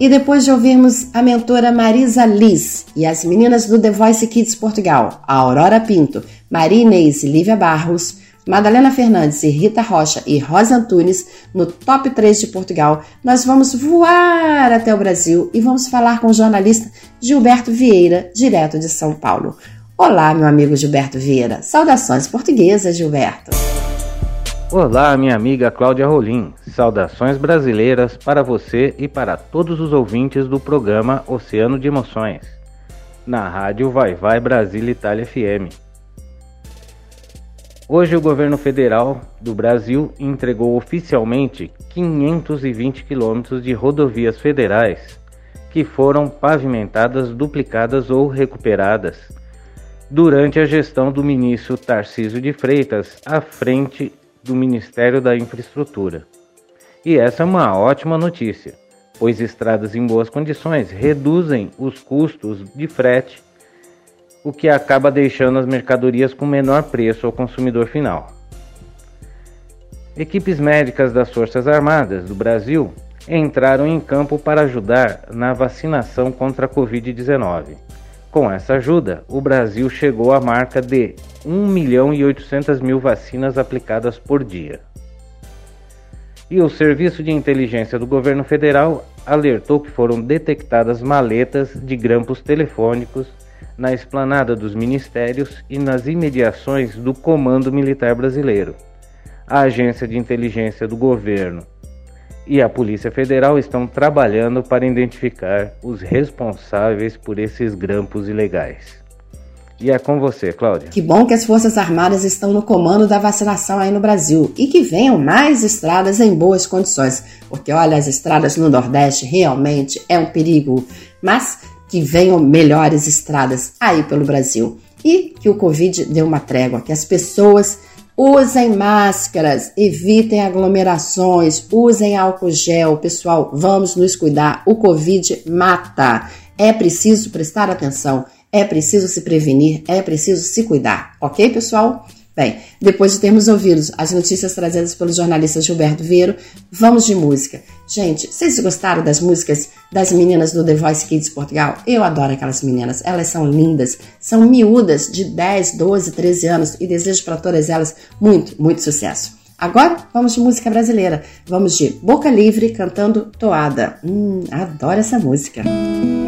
E depois de ouvirmos a mentora Marisa Liz e as meninas do The Voice Kids Portugal, a Aurora Pinto, Maria Inês e Lívia Barros, Madalena Fernandes e Rita Rocha e Rosa Antunes no Top 3 de Portugal, nós vamos voar até o Brasil e vamos falar com o jornalista Gilberto Vieira, direto de São Paulo. Olá, meu amigo Gilberto Vieira. Saudações portuguesas, Gilberto. Olá, minha amiga Cláudia Rolim. Saudações brasileiras para você e para todos os ouvintes do programa Oceano de Emoções, na rádio Vai Vai Brasil Itália FM. Hoje o governo federal do Brasil entregou oficialmente 520 quilômetros de rodovias federais que foram pavimentadas, duplicadas ou recuperadas durante a gestão do ministro Tarcísio de Freitas à frente do Ministério da Infraestrutura. E essa é uma ótima notícia, pois estradas em boas condições reduzem os custos de frete, o que acaba deixando as mercadorias com menor preço ao consumidor final. Equipes médicas das Forças Armadas do Brasil entraram em campo para ajudar na vacinação contra a Covid-19. Com essa ajuda, o Brasil chegou à marca de 1 milhão e 800 mil vacinas aplicadas por dia. E o Serviço de Inteligência do Governo Federal alertou que foram detectadas maletas de grampos telefônicos na esplanada dos ministérios e nas imediações do Comando Militar Brasileiro. A Agência de Inteligência do Governo e a Polícia Federal estão trabalhando para identificar os responsáveis por esses grampos ilegais. E é com você, Cláudia. Que bom que as Forças Armadas estão no comando da vacinação aí no Brasil e que venham mais estradas em boas condições, porque olha, as estradas no Nordeste realmente é um perigo, mas que venham melhores estradas aí pelo Brasil e que o Covid dê uma trégua, que as pessoas usem máscaras, evitem aglomerações, usem álcool gel. Pessoal, vamos nos cuidar. O Covid mata. É preciso prestar atenção, é preciso se prevenir, é preciso se cuidar. Ok, pessoal? Bem, depois de termos ouvido as notícias trazidas pelo jornalista Gilberto Vieiro, vamos de música. Gente, vocês gostaram das músicas das meninas do The Voice Kids Portugal? Eu adoro aquelas meninas, elas são lindas, são miúdas de 10, 12, 13 anos e desejo para todas elas muito, muito sucesso. Agora vamos de música brasileira. Vamos de Boca Livre cantando Toada. Hum, adoro essa música. Vem,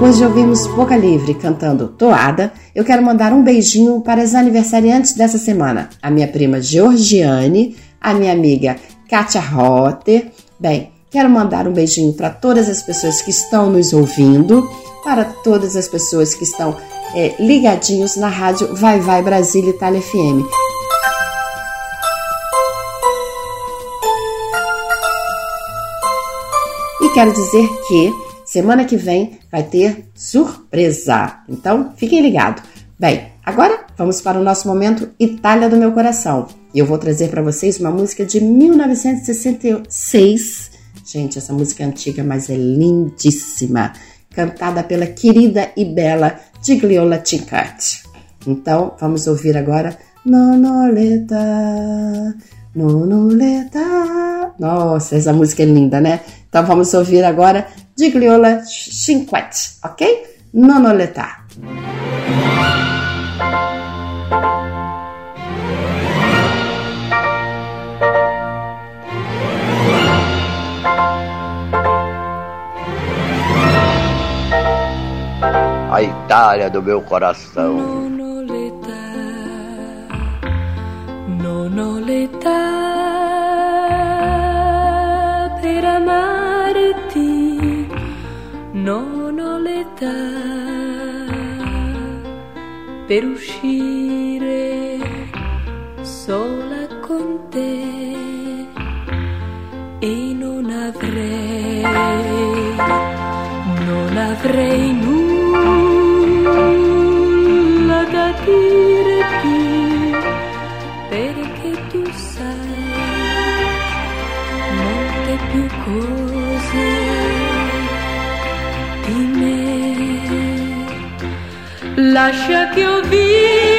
Depois de ouvirmos Boca Livre cantando Toada, eu quero mandar um beijinho para as aniversariantes dessa semana. A minha prima Georgiane, a minha amiga Katia Rotter. Bem, quero mandar um beijinho para todas as pessoas que estão nos ouvindo, para todas as pessoas que estão é, ligadinhos na rádio Vai Vai Brasília Itália FM. E quero dizer que semana que vem vai ter surpresa. Então, fiquem ligados. Bem, agora vamos para o nosso momento Itália do meu coração. E eu vou trazer para vocês uma música de 1966. Gente, essa música é antiga, mas é lindíssima. Cantada pela querida e bela Gigliola Cinquetti. Então, vamos ouvir agora Nonoleta, Nonoleta. Nossa, essa música é linda, né? Então vamos ouvir agora Gigliola Cinquetti, ok? Nonoleta. A Itália do meu coração. Non ho vita per uscire sola con te e non avrei, non avrei nulla da dire. Lascia che io viva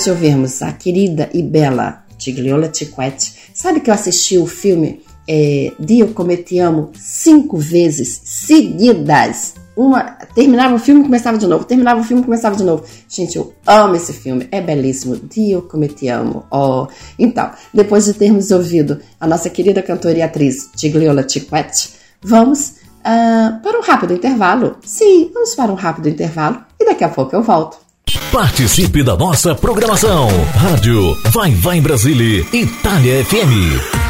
Depois de ouvirmos a querida e bela Tigliola Tiquete, sabe que eu assisti o filme é, Dio Como Te Amo cinco vezes seguidas? Uma, terminava o filme e começava de novo, terminava o filme e começava de novo. Gente, eu amo esse filme, é belíssimo. Dio Como Te Amo. Oh. Então, depois de termos ouvido a nossa querida cantora e atriz Tigliola Tiquete, vamos ah, para um rápido intervalo. Sim, vamos para um rápido intervalo e daqui a pouco eu volto. Participe da nossa programação. Rádio Vai Vai Brasília, Itália FM.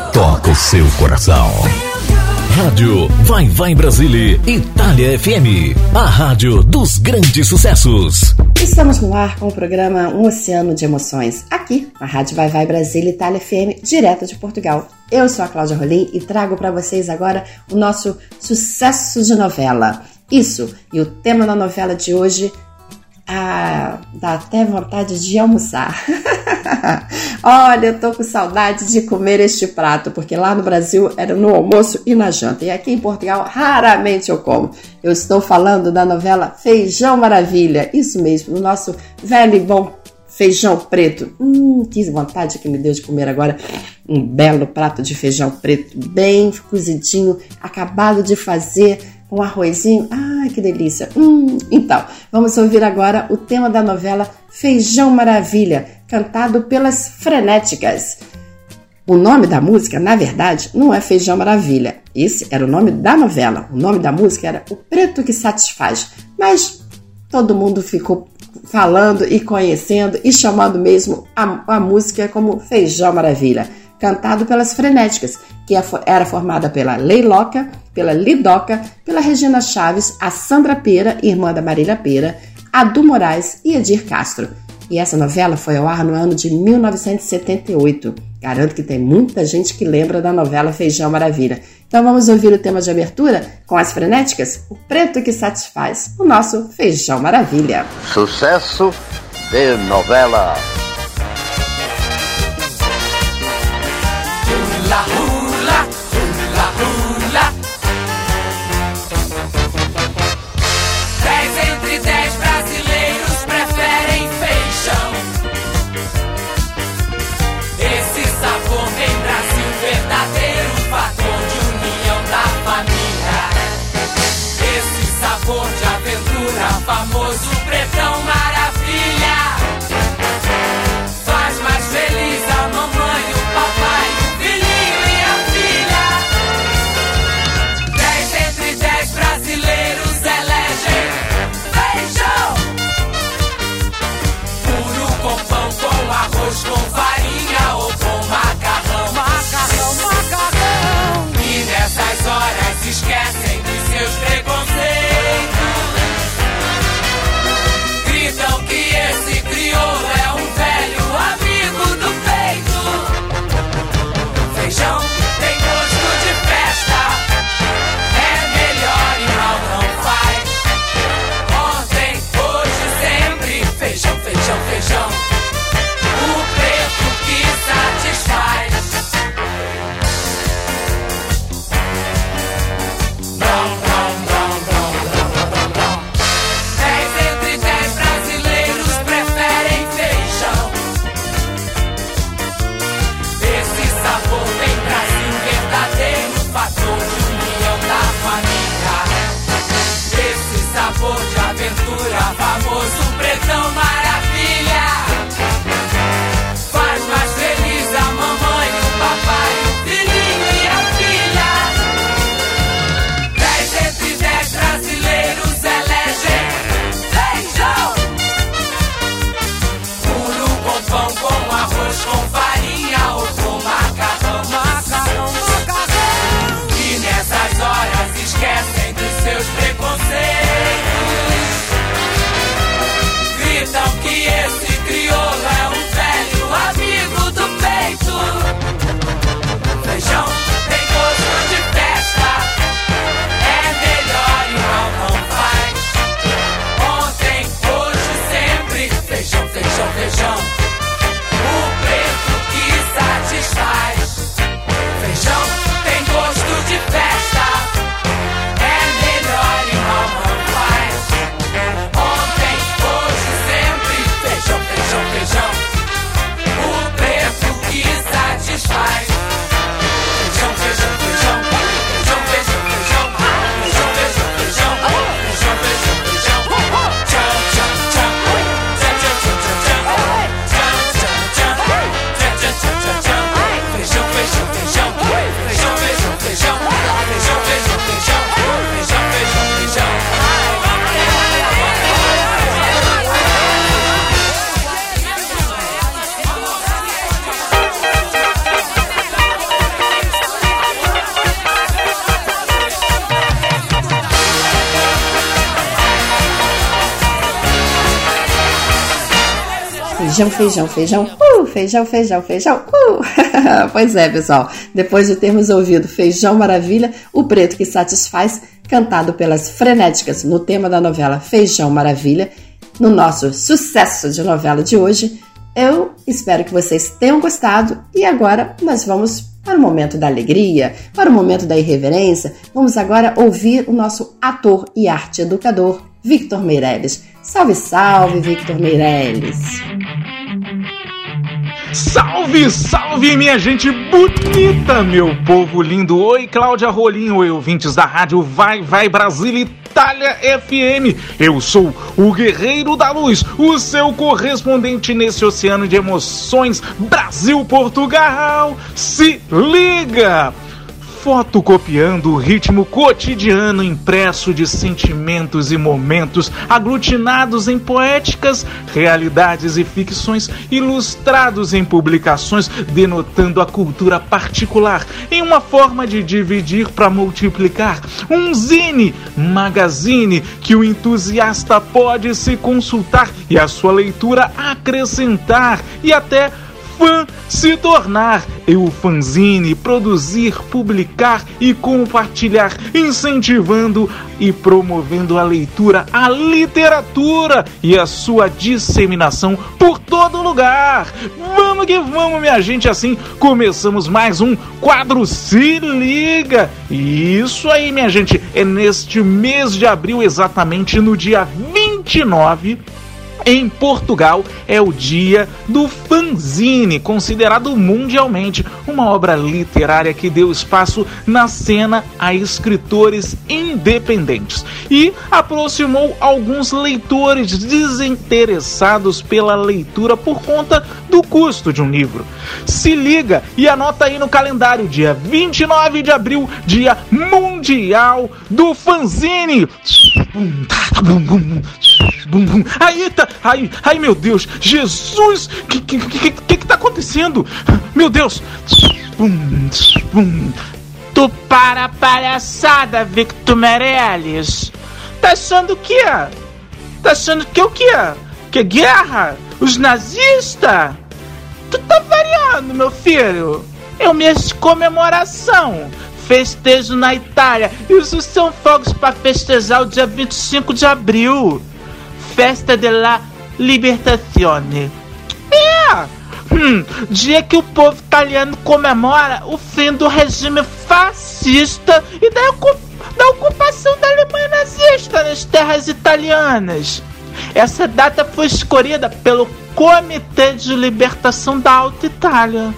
toca o seu coração. Rádio Vai Vai Brasília, Itália FM, a rádio dos grandes sucessos. Estamos no ar com o programa Um Oceano de Emoções, aqui na Rádio Vai Vai Brasília Itália FM, direto de Portugal. Eu sou a Cláudia Rolim e trago para vocês agora o nosso sucesso de novela. Isso, e o tema da novela de hoje ah, dá até vontade de almoçar. Olha, eu tô com saudade de comer este prato, porque lá no Brasil era no almoço e na janta. E aqui em Portugal raramente eu como. Eu estou falando da novela Feijão Maravilha. Isso mesmo, no nosso velho e bom feijão preto. Hum, que vontade que me deu de comer agora um belo prato de feijão preto, bem cozidinho, acabado de fazer com arrozinho. Ai, que delícia! Hum, então, vamos ouvir agora o tema da novela Feijão Maravilha, cantado pelas Frenéticas. O nome da música, na verdade, não é Feijão Maravilha. Esse era o nome da novela. O nome da música era O Preto que Satisfaz. Mas todo mundo ficou falando e conhecendo e chamando mesmo a, a música como Feijão Maravilha cantado pelas Frenéticas, que é era formada pela Leiloca, pela Lidoca, pela Regina Chaves, a Sandra Pera, irmã da Marília Pera, a Du Moraes e Edir Castro. E essa novela foi ao ar no ano de 1978. Garanto que tem muita gente que lembra da novela Feijão Maravilha. Então vamos ouvir o tema de abertura com as frenéticas, o preto que satisfaz, o nosso Feijão Maravilha. Sucesso de novela. Feijão, feijão, feijão, uh, feijão, feijão, feijão, uh. pois é, pessoal. Depois de termos ouvido Feijão Maravilha, o preto que satisfaz, cantado pelas frenéticas no tema da novela Feijão Maravilha, no nosso sucesso de novela de hoje, eu espero que vocês tenham gostado e agora nós vamos para o momento da alegria, para o momento da irreverência. Vamos agora ouvir o nosso ator e arte educador, Victor Meirelles. Salve, salve, Victor Meirelles! Salve, salve, minha gente bonita, meu povo lindo. Oi, Cláudia Rolinho, oi, ouvintes da rádio Vai Vai Brasília Itália FM. Eu sou o Guerreiro da Luz, o seu correspondente nesse oceano de emoções Brasil-Portugal. Se liga! Fotocopiando o ritmo cotidiano impresso de sentimentos e momentos aglutinados em poéticas, realidades e ficções, ilustrados em publicações denotando a cultura particular, em uma forma de dividir para multiplicar, um zine, magazine que o entusiasta pode se consultar e a sua leitura acrescentar e até fã se tornar. Eu fanzine, produzir, publicar e compartilhar, incentivando e promovendo a leitura, a literatura e a sua disseminação por todo lugar. Vamos que vamos, minha gente, assim começamos mais um quadro Se Liga. Isso aí, minha gente, é neste mês de abril, exatamente no dia 29 em Portugal é o dia do fanzine, considerado mundialmente uma obra literária que deu espaço na cena a escritores independentes e aproximou alguns leitores desinteressados pela leitura por conta do custo de um livro. Se liga e anota aí no calendário, dia 29 de abril, dia mundial do fanzine. Aí, tá, ai, ai meu Deus, Jesus, que que, que que que tá acontecendo? Meu Deus. Tu para a palhaçada, Victor Meirelles. Tá achando o quê? Tá achando que é o quê? Que é guerra? Os nazistas? Tu tá variando, meu filho. É um de comemoração. Festejo na Itália. E isso são fogos para festejar o dia 25 de abril. Festa della Libertazione. É! Hum, dia que o povo italiano comemora o fim do regime fascista e da, da ocupação da Alemanha nazista nas terras italianas. Essa data foi escolhida pelo Comitê de Libertação da Alta Itália.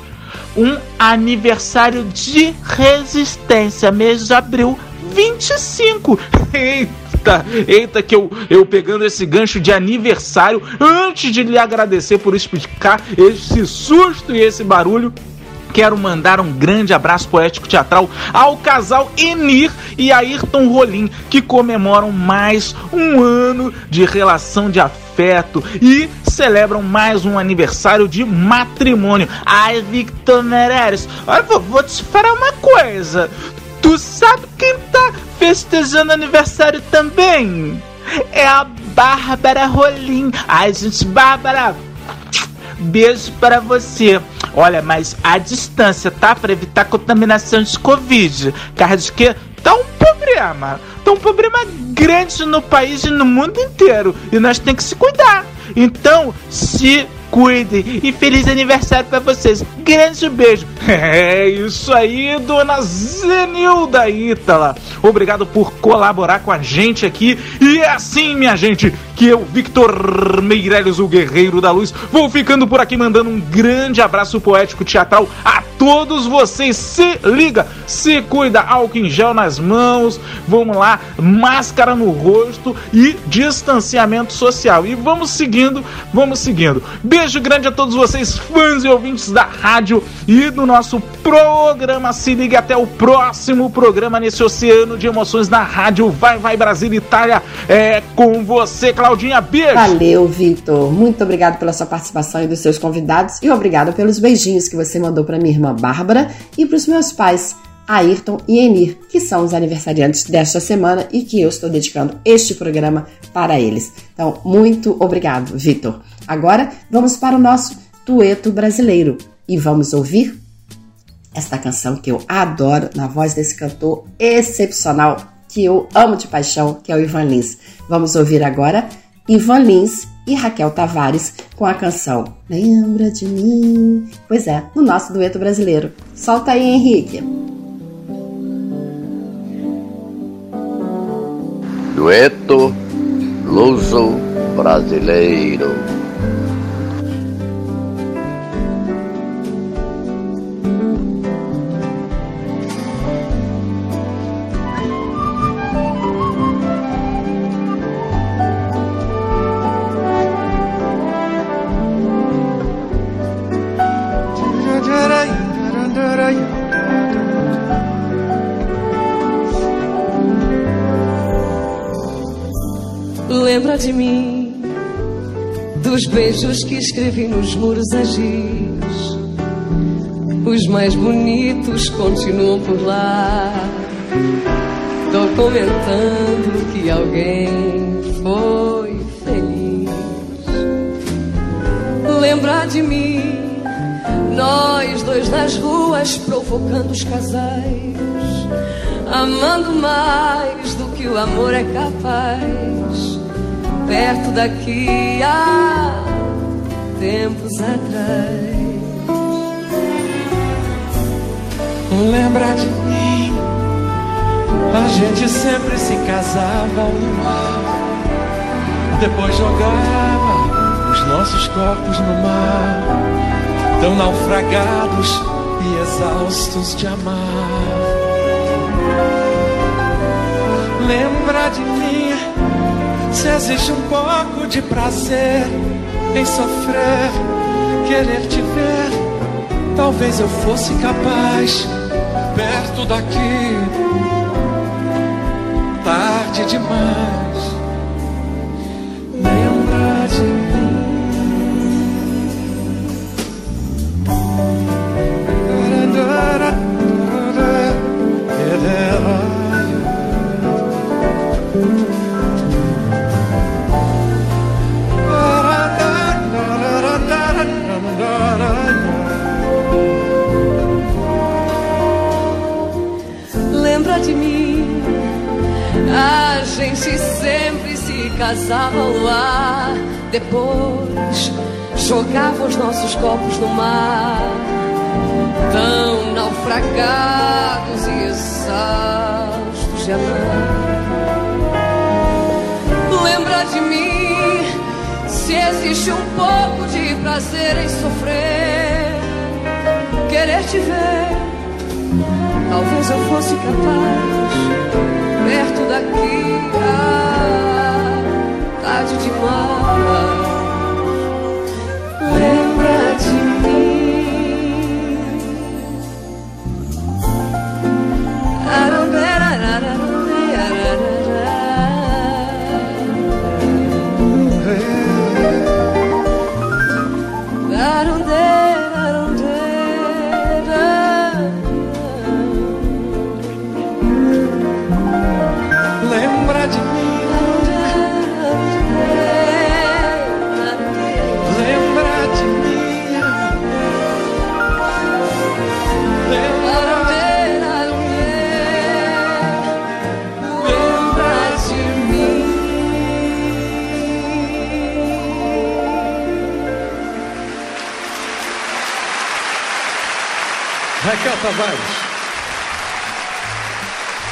Um aniversário de resistência, mês de abril 25. Eita, eita, que eu, eu pegando esse gancho de aniversário, antes de lhe agradecer por explicar esse susto e esse barulho, quero mandar um grande abraço poético teatral ao casal Enir e Ayrton Rolim, que comemoram mais um ano de relação de afeto e celebram mais um aniversário de matrimônio. Ai, Victor Meirelles, vou, vou te falar uma coisa. Tu sabe quem tá festejando aniversário também? É a Bárbara Rolim. Ai, gente, Bárbara, beijo para você. Olha, mas a distância, tá? Para evitar contaminação de Covid. Carro de que tá um problema. Tá um problema grande no país e no mundo inteiro. E nós temos que se cuidar. Então, se cuidem e feliz aniversário para vocês. Grande beijo. É isso aí, dona Zenilda Ítala. Obrigado por colaborar com a gente aqui. E é assim, minha gente, que eu, Victor Meirelles, o Guerreiro da Luz, vou ficando por aqui mandando um grande abraço poético teatral a todos vocês. Se liga, se cuida, álcool em gel nas mãos, vamos lá, máscara no rosto e distanciamento social. E vamos seguindo, vamos seguindo. Beijo grande a todos vocês, fãs e ouvintes da rádio e do nosso programa. Se liga até o próximo programa nesse oceano de emoções na rádio Vai Vai Brasil Itália. É com você, Claudinha. Beijo. Valeu, Vitor. Muito obrigado pela sua participação e dos seus convidados e obrigado pelos beijinhos que você mandou para minha irmã Bárbara e para os meus pais. Ayrton e Enir, que são os aniversariantes desta semana e que eu estou dedicando este programa para eles. Então, muito obrigado, Vitor. Agora vamos para o nosso dueto brasileiro e vamos ouvir esta canção que eu adoro na voz desse cantor excepcional que eu amo de paixão, que é o Ivan Lins. Vamos ouvir agora Ivan Lins e Raquel Tavares com a canção Lembra de mim? Pois é, no nosso dueto brasileiro. Solta aí, Henrique. Dueto luso brasileiro. Lembra de mim, dos beijos que escrevi nos muros a giz. Os mais bonitos continuam por lá, documentando que alguém foi feliz. Lembra de mim, nós dois nas ruas provocando os casais, amando mais do que o amor é capaz, perto daqui há tempos atrás. Lembra de mim? A gente sempre se casava no mar, depois jogava os nossos corpos no mar, tão naufragados e exaustos de amar. Lembra de mim? Se existe um pouco de prazer em sofrer, querer te ver, talvez eu fosse capaz perto daqui, tarde demais. Casava ao luar, depois jogava os nossos copos no mar, tão naufragados e exaustos de amar. Lembra de mim? Se existe um pouco de prazer em sofrer, querer te ver. Talvez eu fosse capaz, perto daqui, ah, tarde demais. Lembra Raquel Tavares.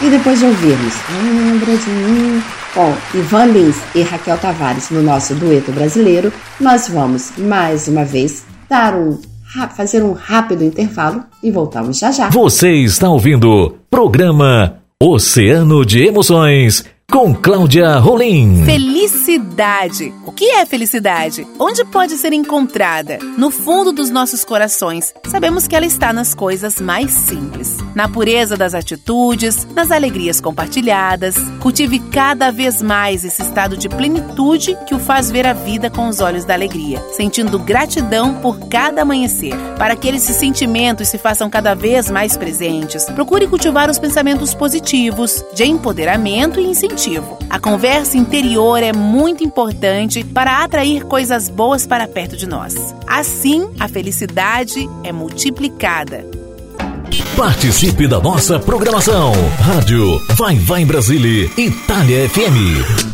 E depois de ouvirmos Lembra de mim com Ivan Lins e Raquel Tavares no nosso dueto brasileiro, nós vamos mais uma vez dar um fazer um rápido intervalo e voltamos já já. Você está ouvindo programa Oceano de Emoções com Cláudia Rolim. Felicidade. O que é felicidade? Onde pode ser encontrada? No fundo dos nossos corações, sabemos que ela está nas coisas mais simples. Na pureza das atitudes, nas alegrias compartilhadas. Cultive cada vez mais esse estado de plenitude que o faz ver a vida com os olhos da alegria, sentindo gratidão por cada amanhecer. Para que esses sentimentos se façam cada vez mais presentes, procure cultivar os pensamentos positivos, de empoderamento e incentivo. A conversa interior é muito importante para atrair coisas boas para perto de nós. Assim, a felicidade é multiplicada. Participe da nossa programação. Rádio Vai Vai Brasília, Itália FM.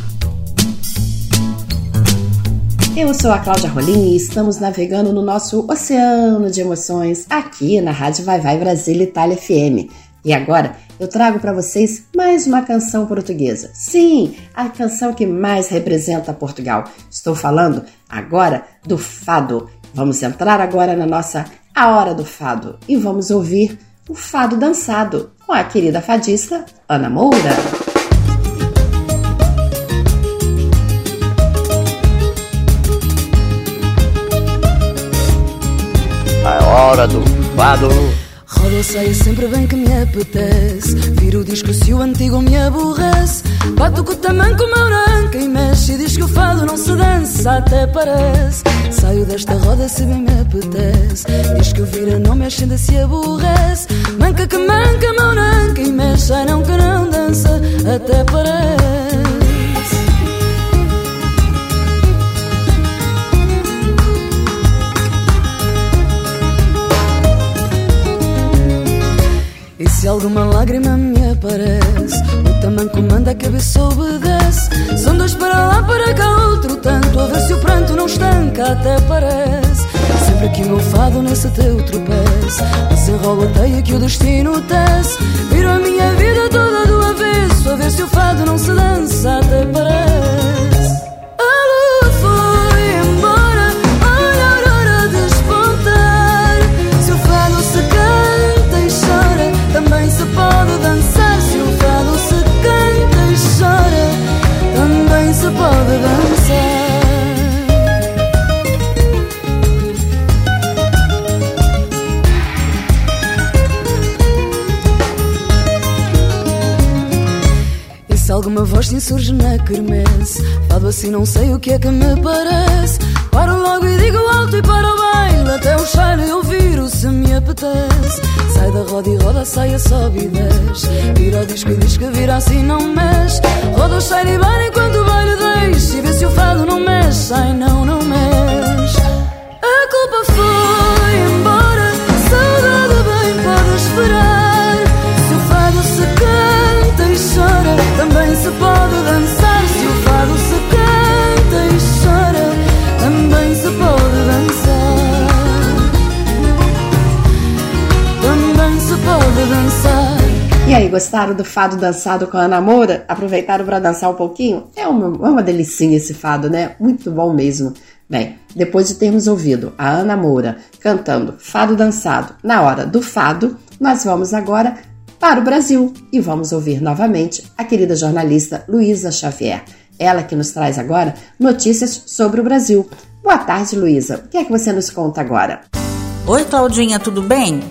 Eu sou a Cláudia Rolim e estamos navegando no nosso oceano de emoções aqui na Rádio Vai Vai Brasília Itália FM. E agora eu trago para vocês mais uma canção portuguesa. Sim, a canção que mais representa Portugal. Estou falando agora do fado. Vamos entrar agora na nossa A Hora do Fado e vamos ouvir o fado dançado com a querida fadista Ana Moura. A hora do fado. Roda saia sempre bem que me apetece. Viro o disco se o antigo me aborrece. Bato com o tamanco, meu nanca e mexe. E diz que o fado não se dança, até parece. Saio desta roda se bem me apetece. Diz que o vira não mexe, ainda se aborrece. Manca que manca, meu nanca e mexe. Ai não que não dança, até parece. Se alguma lágrima me aparece, o tamanco manda a cabeça obedece. São dois para lá, para cá, outro tanto. A ver se o pranto não estanca, até parece. Sempre que o meu fado nesse teu tropeço, desenrola a teia que o destino tece. Viro a minha vida toda do avesso, a ver se o fado não se dança, até parece. Pode dançar. E se alguma voz se insurge na quermesse Fado assim não sei o que é que me parece Paro logo e digo alto e para baile Até o cheiro eu viro se me apetece. Sai da roda e roda, saia sobe e desce. Vira o disco e diz que vira assim não mexe. Roda o cheiro e vai enquanto o baile deixa E vê se o fado não mexe, ai não, não mexe. A culpa foi aí, gostaram do fado dançado com a Ana Moura? Aproveitaram para dançar um pouquinho? É uma, é uma delicinha esse fado, né? Muito bom mesmo. Bem, depois de termos ouvido a Ana Moura cantando Fado Dançado na hora do fado, nós vamos agora para o Brasil e vamos ouvir novamente a querida jornalista Luísa Xavier. Ela que nos traz agora notícias sobre o Brasil. Boa tarde, Luísa. O que é que você nos conta agora? Oi, Claudinha, tudo bem?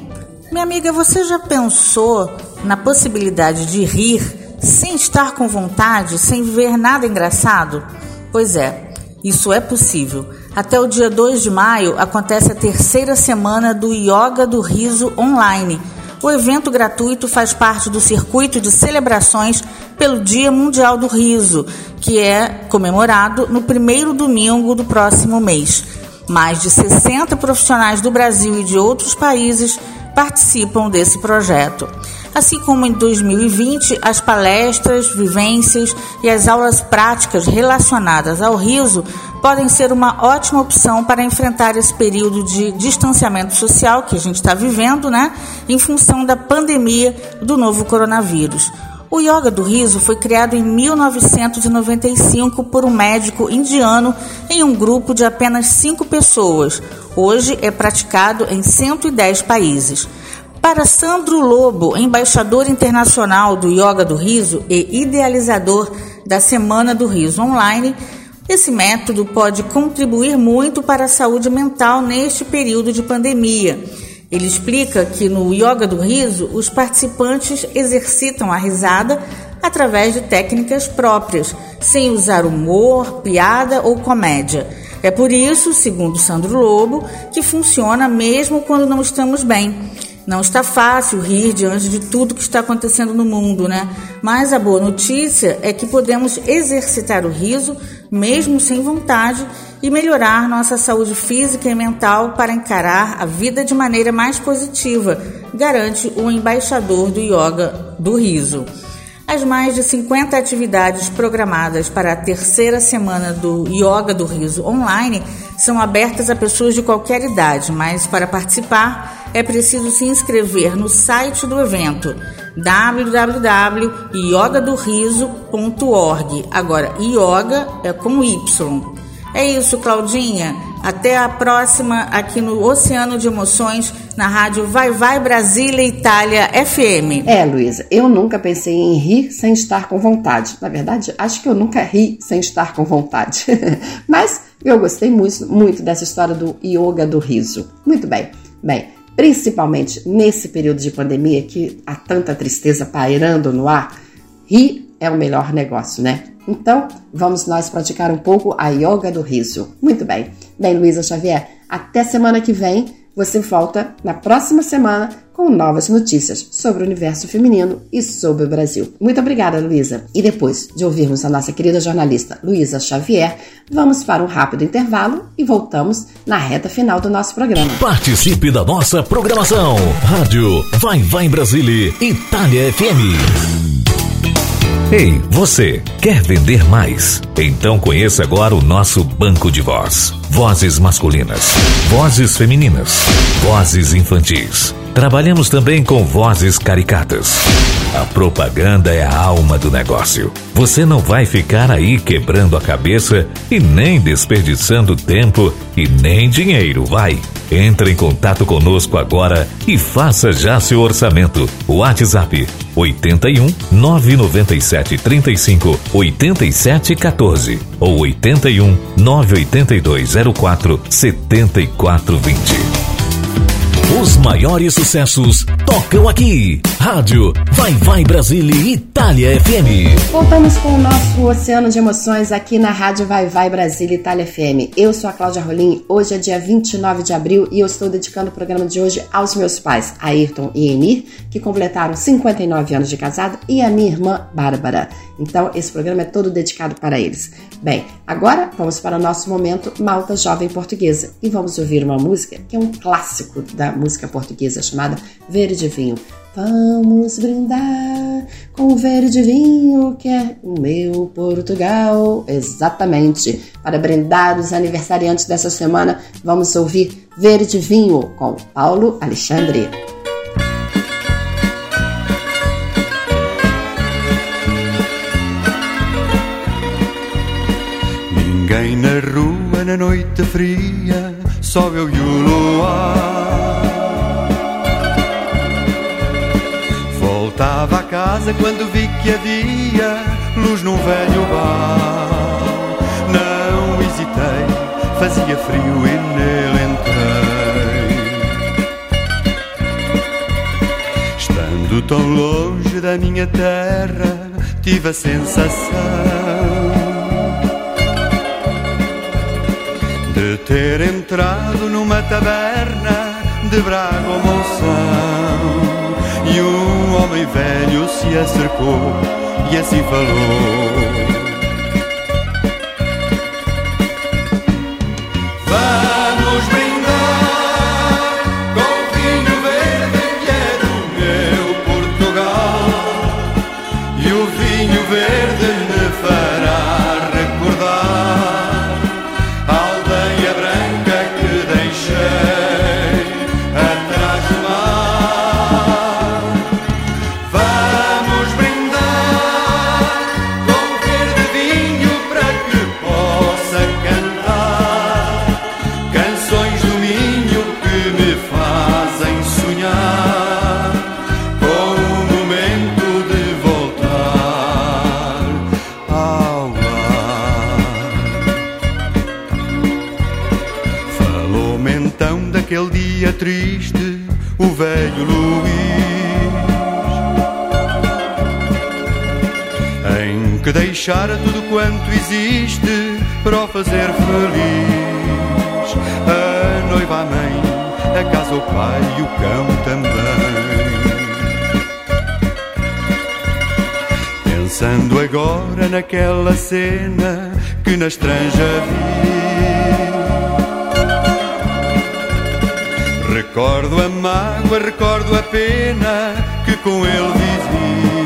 Minha amiga, você já pensou na possibilidade de rir sem estar com vontade, sem ver nada engraçado? Pois é, isso é possível. Até o dia 2 de maio acontece a terceira semana do Yoga do Riso Online. O evento gratuito faz parte do circuito de celebrações pelo Dia Mundial do Riso, que é comemorado no primeiro domingo do próximo mês. Mais de 60 profissionais do Brasil e de outros países participam desse projeto. Assim como em 2020, as palestras, vivências e as aulas práticas relacionadas ao riso podem ser uma ótima opção para enfrentar esse período de distanciamento social que a gente está vivendo, né? Em função da pandemia do novo coronavírus. O yoga do riso foi criado em 1995 por um médico indiano em um grupo de apenas cinco pessoas. Hoje é praticado em 110 países. Para Sandro Lobo, embaixador internacional do Yoga do Riso e idealizador da Semana do Riso Online, esse método pode contribuir muito para a saúde mental neste período de pandemia. Ele explica que no Yoga do Riso, os participantes exercitam a risada através de técnicas próprias, sem usar humor, piada ou comédia. É por isso, segundo Sandro Lobo, que funciona mesmo quando não estamos bem. Não está fácil rir diante de tudo que está acontecendo no mundo, né? Mas a boa notícia é que podemos exercitar o riso mesmo sem vontade e melhorar nossa saúde física e mental para encarar a vida de maneira mais positiva, garante o embaixador do yoga do riso. As mais de 50 atividades programadas para a terceira semana do Yoga do Riso online são abertas a pessoas de qualquer idade, mas para participar é preciso se inscrever no site do evento www.yogadoriso.org. Agora, yoga é com Y. É isso, Claudinha. Até a próxima aqui no Oceano de Emoções, na rádio Vai Vai Brasília Itália FM. É, Luísa, eu nunca pensei em rir sem estar com vontade. Na verdade, acho que eu nunca ri sem estar com vontade. Mas eu gostei muito, muito dessa história do yoga do riso. Muito bem. Bem, Principalmente nesse período de pandemia que há tanta tristeza pairando no ar, rir é o melhor negócio, né? Então, vamos nós praticar um pouco a yoga do riso. Muito bem. Bem, Luísa Xavier, até semana que vem. Você volta na próxima semana com novas notícias sobre o universo feminino e sobre o Brasil. Muito obrigada, Luísa. E depois de ouvirmos a nossa querida jornalista Luísa Xavier, vamos para um rápido intervalo e voltamos na reta final do nosso programa. Participe da nossa programação. Rádio Vai Vai Brasília, Itália FM. Ei, você, quer vender mais? Então conheça agora o nosso banco de voz. Vozes masculinas, vozes femininas, vozes infantis. Trabalhamos também com vozes caricatas. A propaganda é a alma do negócio. Você não vai ficar aí quebrando a cabeça e nem desperdiçando tempo e nem dinheiro, vai. Entre em contato conosco agora e faça já seu orçamento. WhatsApp 81 997 35 87 14 ou 81 982 04 7420. Os maiores sucessos tocam aqui. Rádio Vai Vai Brasília Itália FM. Voltamos com o nosso oceano de emoções aqui na Rádio Vai Vai Brasília Itália FM. Eu sou a Cláudia Rolim. Hoje é dia 29 de abril e eu estou dedicando o programa de hoje aos meus pais, Ayrton e Emir, que completaram 59 anos de casado, e a minha irmã Bárbara. Então, esse programa é todo dedicado para eles. Bem, agora vamos para o nosso momento Malta Jovem Portuguesa e vamos ouvir uma música que é um clássico da música portuguesa chamada Verde Vinho. Vamos brindar com o verde vinho que é o meu Portugal. Exatamente. Para brindar os aniversariantes dessa semana, vamos ouvir Verde Vinho com Paulo Alexandre. Ninguém na rua na noite fria, só eu e o luar. Casa quando vi que havia luz num velho bar. Não hesitei, fazia frio e nele entrei. Estando tão longe da minha terra, tive a sensação de ter entrado numa taberna de Braga ou Monção e um homem velho se acercou e assim falou. Deixara tudo quanto existe para o fazer feliz. A noiva, a mãe, a casa, o pai e o cão também. Pensando agora naquela cena que na estranja vi. Recordo a mágoa, recordo a pena que com ele vivi.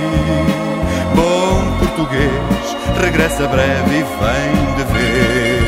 Bom português, regressa breve e vem de vez.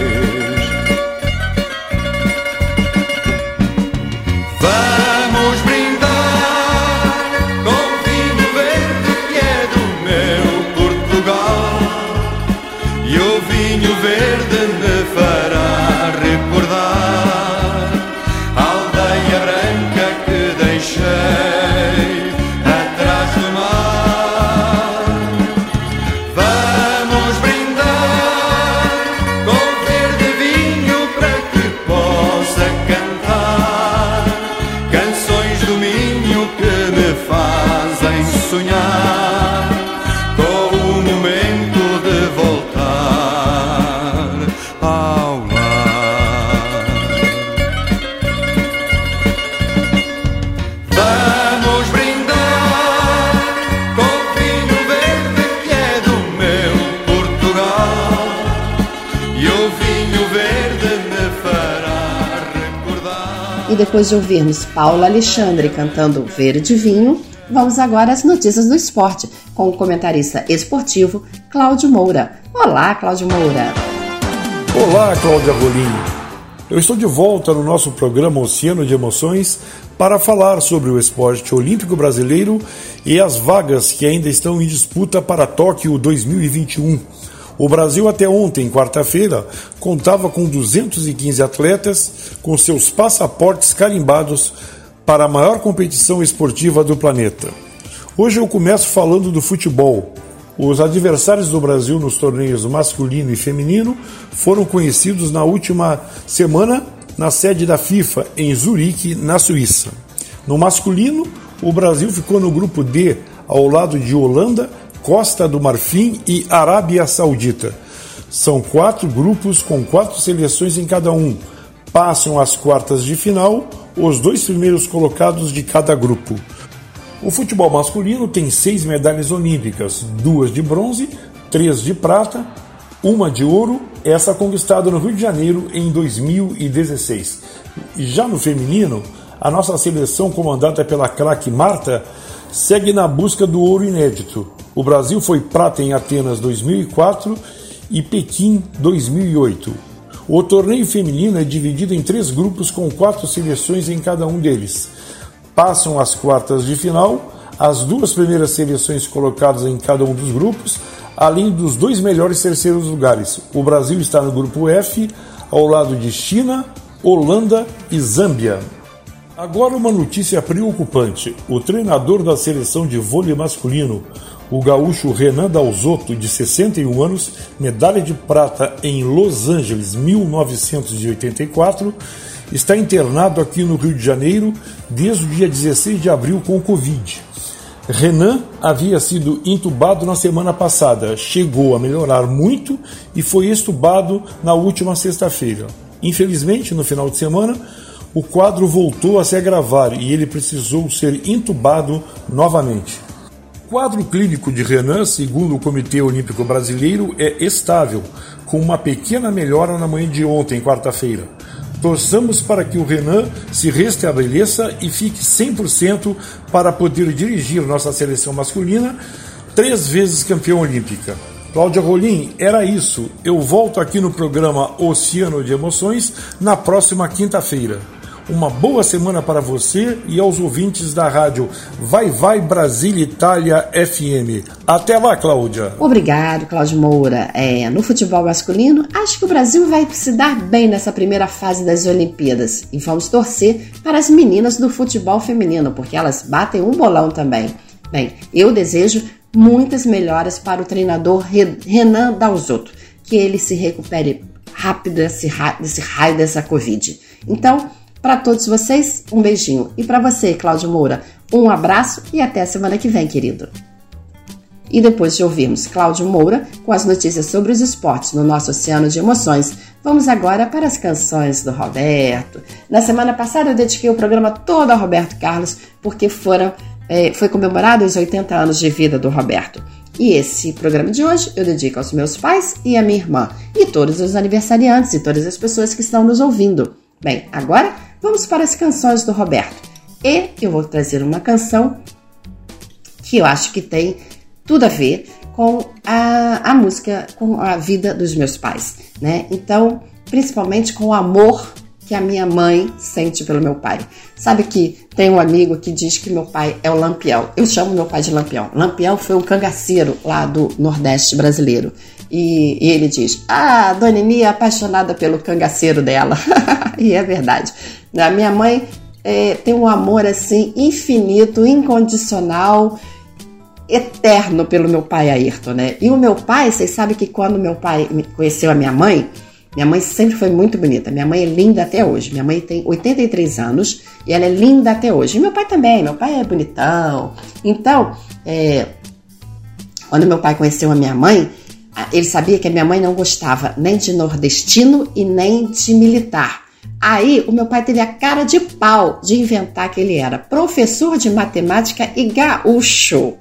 Depois de ouvirmos Paula Alexandre cantando Verde Vinho, vamos agora às notícias do esporte, com o comentarista esportivo Cláudio Moura. Olá, Cláudio Moura. Olá, Cláudia Rolim. Eu estou de volta no nosso programa Oceano de Emoções para falar sobre o esporte olímpico brasileiro e as vagas que ainda estão em disputa para Tóquio 2021. O Brasil até ontem, quarta-feira, contava com 215 atletas com seus passaportes carimbados para a maior competição esportiva do planeta. Hoje eu começo falando do futebol. Os adversários do Brasil nos torneios masculino e feminino foram conhecidos na última semana na sede da FIFA, em Zurique, na Suíça. No masculino, o Brasil ficou no grupo D, ao lado de Holanda, Costa do Marfim e Arábia Saudita. São quatro grupos com quatro seleções em cada um. Passam às quartas de final os dois primeiros colocados de cada grupo. O futebol masculino tem seis medalhas olímpicas, duas de bronze, três de prata, uma de ouro, essa conquistada no Rio de Janeiro em 2016. Já no feminino, a nossa seleção, comandada pela craque Marta, segue na busca do ouro inédito. O Brasil foi prata em Atenas 2004 e Pequim 2008. O torneio feminino é dividido em três grupos com quatro seleções em cada um deles. Passam às quartas de final as duas primeiras seleções colocadas em cada um dos grupos, além dos dois melhores terceiros lugares. O Brasil está no grupo F, ao lado de China, Holanda e Zâmbia. Agora uma notícia preocupante. O treinador da seleção de vôlei masculino, o gaúcho Renan Dalzotto, de 61 anos, medalha de prata em Los Angeles 1984, está internado aqui no Rio de Janeiro desde o dia 16 de abril com Covid. Renan havia sido intubado na semana passada, chegou a melhorar muito e foi estubado na última sexta-feira. Infelizmente, no final de semana, o quadro voltou a se agravar e ele precisou ser intubado novamente. O quadro clínico de Renan, segundo o Comitê Olímpico Brasileiro, é estável, com uma pequena melhora na manhã de ontem, quarta-feira. Torçamos para que o Renan se restabeleça e fique 100% para poder dirigir nossa seleção masculina, três vezes campeã olímpica. Cláudia Rolim, era isso. Eu volto aqui no programa Oceano de Emoções na próxima quinta-feira. Uma boa semana para você e aos ouvintes da rádio Vai Vai Brasília Itália FM. Até lá, Cláudia. Obrigado, Cláudio Moura. É, no futebol masculino, acho que o Brasil vai se dar bem nessa primeira fase das Olimpíadas. E vamos torcer para as meninas do futebol feminino, porque elas batem um bolão também. Bem, eu desejo muitas melhoras para o treinador Renan Dalzotto, que ele se recupere rápido desse raio dessa Covid. Então, para todos vocês, um beijinho. E para você, Cláudio Moura, um abraço e até a semana que vem, querido. E depois de ouvirmos Cláudio Moura com as notícias sobre os esportes no nosso oceano de emoções, vamos agora para as canções do Roberto. Na semana passada eu dediquei o programa todo ao Roberto Carlos porque foram, é, foi comemorado os 80 anos de vida do Roberto. E esse programa de hoje eu dedico aos meus pais e à minha irmã, e todos os aniversariantes e todas as pessoas que estão nos ouvindo. Bem, agora vamos para as canções do Roberto. E eu vou trazer uma canção que eu acho que tem tudo a ver com a, a música, com a vida dos meus pais, né? Então, principalmente com o amor que a minha mãe sente pelo meu pai. Sabe que tem um amigo que diz que meu pai é o Lampião. Eu chamo meu pai de Lampião. Lampião foi um cangaceiro lá do Nordeste brasileiro. E, e ele diz: Ah, Dona Nini é apaixonada pelo cangaceiro dela. e é verdade. A minha mãe é, tem um amor assim infinito, incondicional, eterno pelo meu pai Ayrton, né? E o meu pai, vocês sabem que quando meu pai conheceu a minha mãe, minha mãe sempre foi muito bonita. Minha mãe é linda até hoje. Minha mãe tem 83 anos e ela é linda até hoje. E meu pai também. Meu pai é bonitão. Então, é, quando meu pai conheceu a minha mãe, ele sabia que a minha mãe não gostava nem de nordestino e nem de militar. Aí o meu pai teve a cara de pau de inventar que ele era professor de matemática e gaúcho.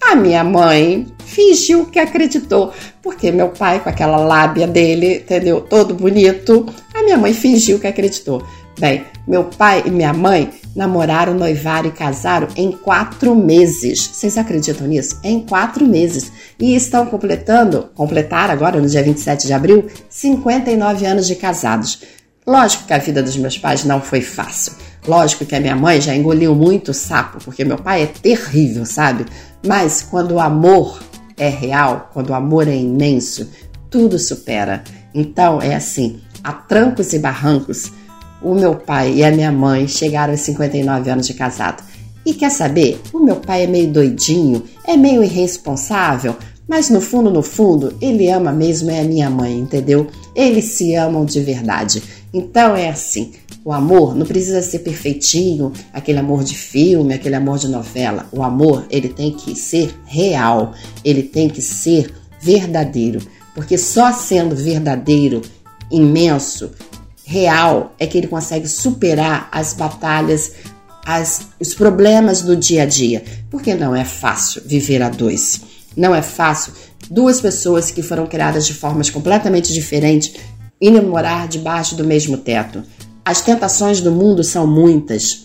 A minha mãe fingiu que acreditou, porque meu pai, com aquela lábia dele, entendeu? Todo bonito, a minha mãe fingiu que acreditou. Bem, meu pai e minha mãe namoraram, noivaram e casaram em quatro meses. Vocês acreditam nisso? Em quatro meses. E estão completando, completaram agora no dia 27 de abril, 59 anos de casados. Lógico que a vida dos meus pais não foi fácil. Lógico que a minha mãe já engoliu muito sapo, porque meu pai é terrível, sabe? Mas quando o amor é real, quando o amor é imenso, tudo supera. Então é assim, a trancos e barrancos, o meu pai e a minha mãe chegaram aos 59 anos de casado. E quer saber? O meu pai é meio doidinho, é meio irresponsável, mas no fundo, no fundo, ele ama mesmo é a minha mãe, entendeu? Eles se amam de verdade. Então é assim, o amor não precisa ser perfeitinho, aquele amor de filme, aquele amor de novela. O amor, ele tem que ser real, ele tem que ser verdadeiro, porque só sendo verdadeiro, imenso, real é que ele consegue superar as batalhas, as, os problemas do dia a dia. Porque não é fácil viver a dois. Não é fácil duas pessoas que foram criadas de formas completamente diferentes irem morar debaixo do mesmo teto. As tentações do mundo são muitas.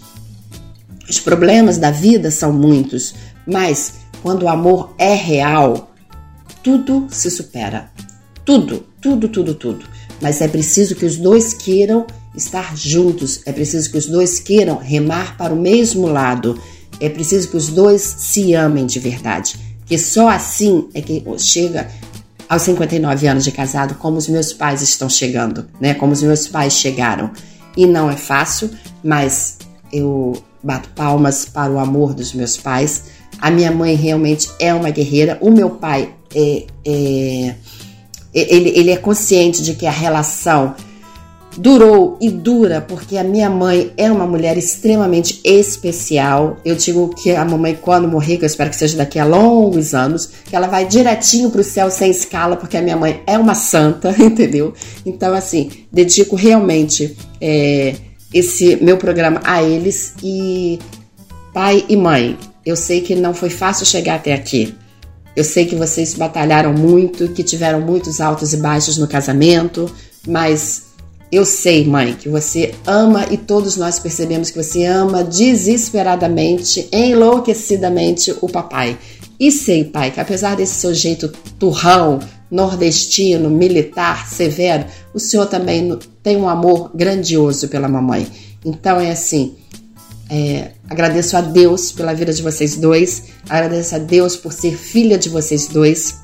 Os problemas da vida são muitos, mas quando o amor é real, tudo se supera. Tudo, tudo, tudo, tudo. Mas é preciso que os dois queiram estar juntos, é preciso que os dois queiram remar para o mesmo lado, é preciso que os dois se amem de verdade. Que só assim é que chega aos 59 anos de casado, como os meus pais estão chegando, né? Como os meus pais chegaram. E não é fácil, mas eu bato palmas para o amor dos meus pais. A minha mãe realmente é uma guerreira. O meu pai é, é ele, ele é consciente de que a relação durou e dura porque a minha mãe é uma mulher extremamente especial. Eu digo que a mamãe, quando morrer, que eu espero que seja daqui a longos anos, que ela vai direitinho pro céu sem escala, porque a minha mãe é uma santa, entendeu? Então, assim, dedico realmente é, esse meu programa a eles e pai e mãe. Eu sei que não foi fácil chegar até aqui. Eu sei que vocês batalharam muito, que tiveram muitos altos e baixos no casamento, mas eu sei, mãe, que você ama e todos nós percebemos que você ama desesperadamente, enlouquecidamente o papai. E sei, pai, que apesar desse seu jeito turrão, nordestino, militar, severo, o senhor também tem um amor grandioso pela mamãe. Então é assim, é, agradeço a Deus pela vida de vocês dois, agradeço a Deus por ser filha de vocês dois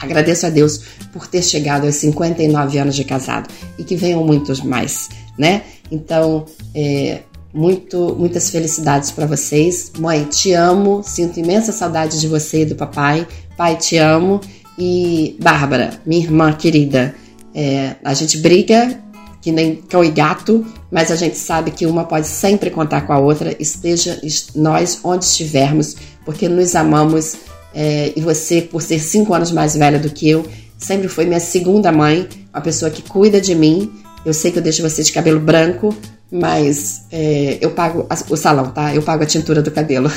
Agradeço a Deus por ter chegado aos 59 anos de casado e que venham muitos mais, né? Então, é, muito, muitas felicidades para vocês. Mãe, te amo, sinto imensa saudade de você e do papai. Pai, te amo. E Bárbara, minha irmã querida, é, a gente briga que nem cão e gato, mas a gente sabe que uma pode sempre contar com a outra, esteja nós onde estivermos, porque nos amamos é, e você, por ser cinco anos mais velha do que eu, sempre foi minha segunda mãe, uma pessoa que cuida de mim. Eu sei que eu deixo você de cabelo branco, mas é, eu pago a, o salão, tá? Eu pago a tintura do cabelo.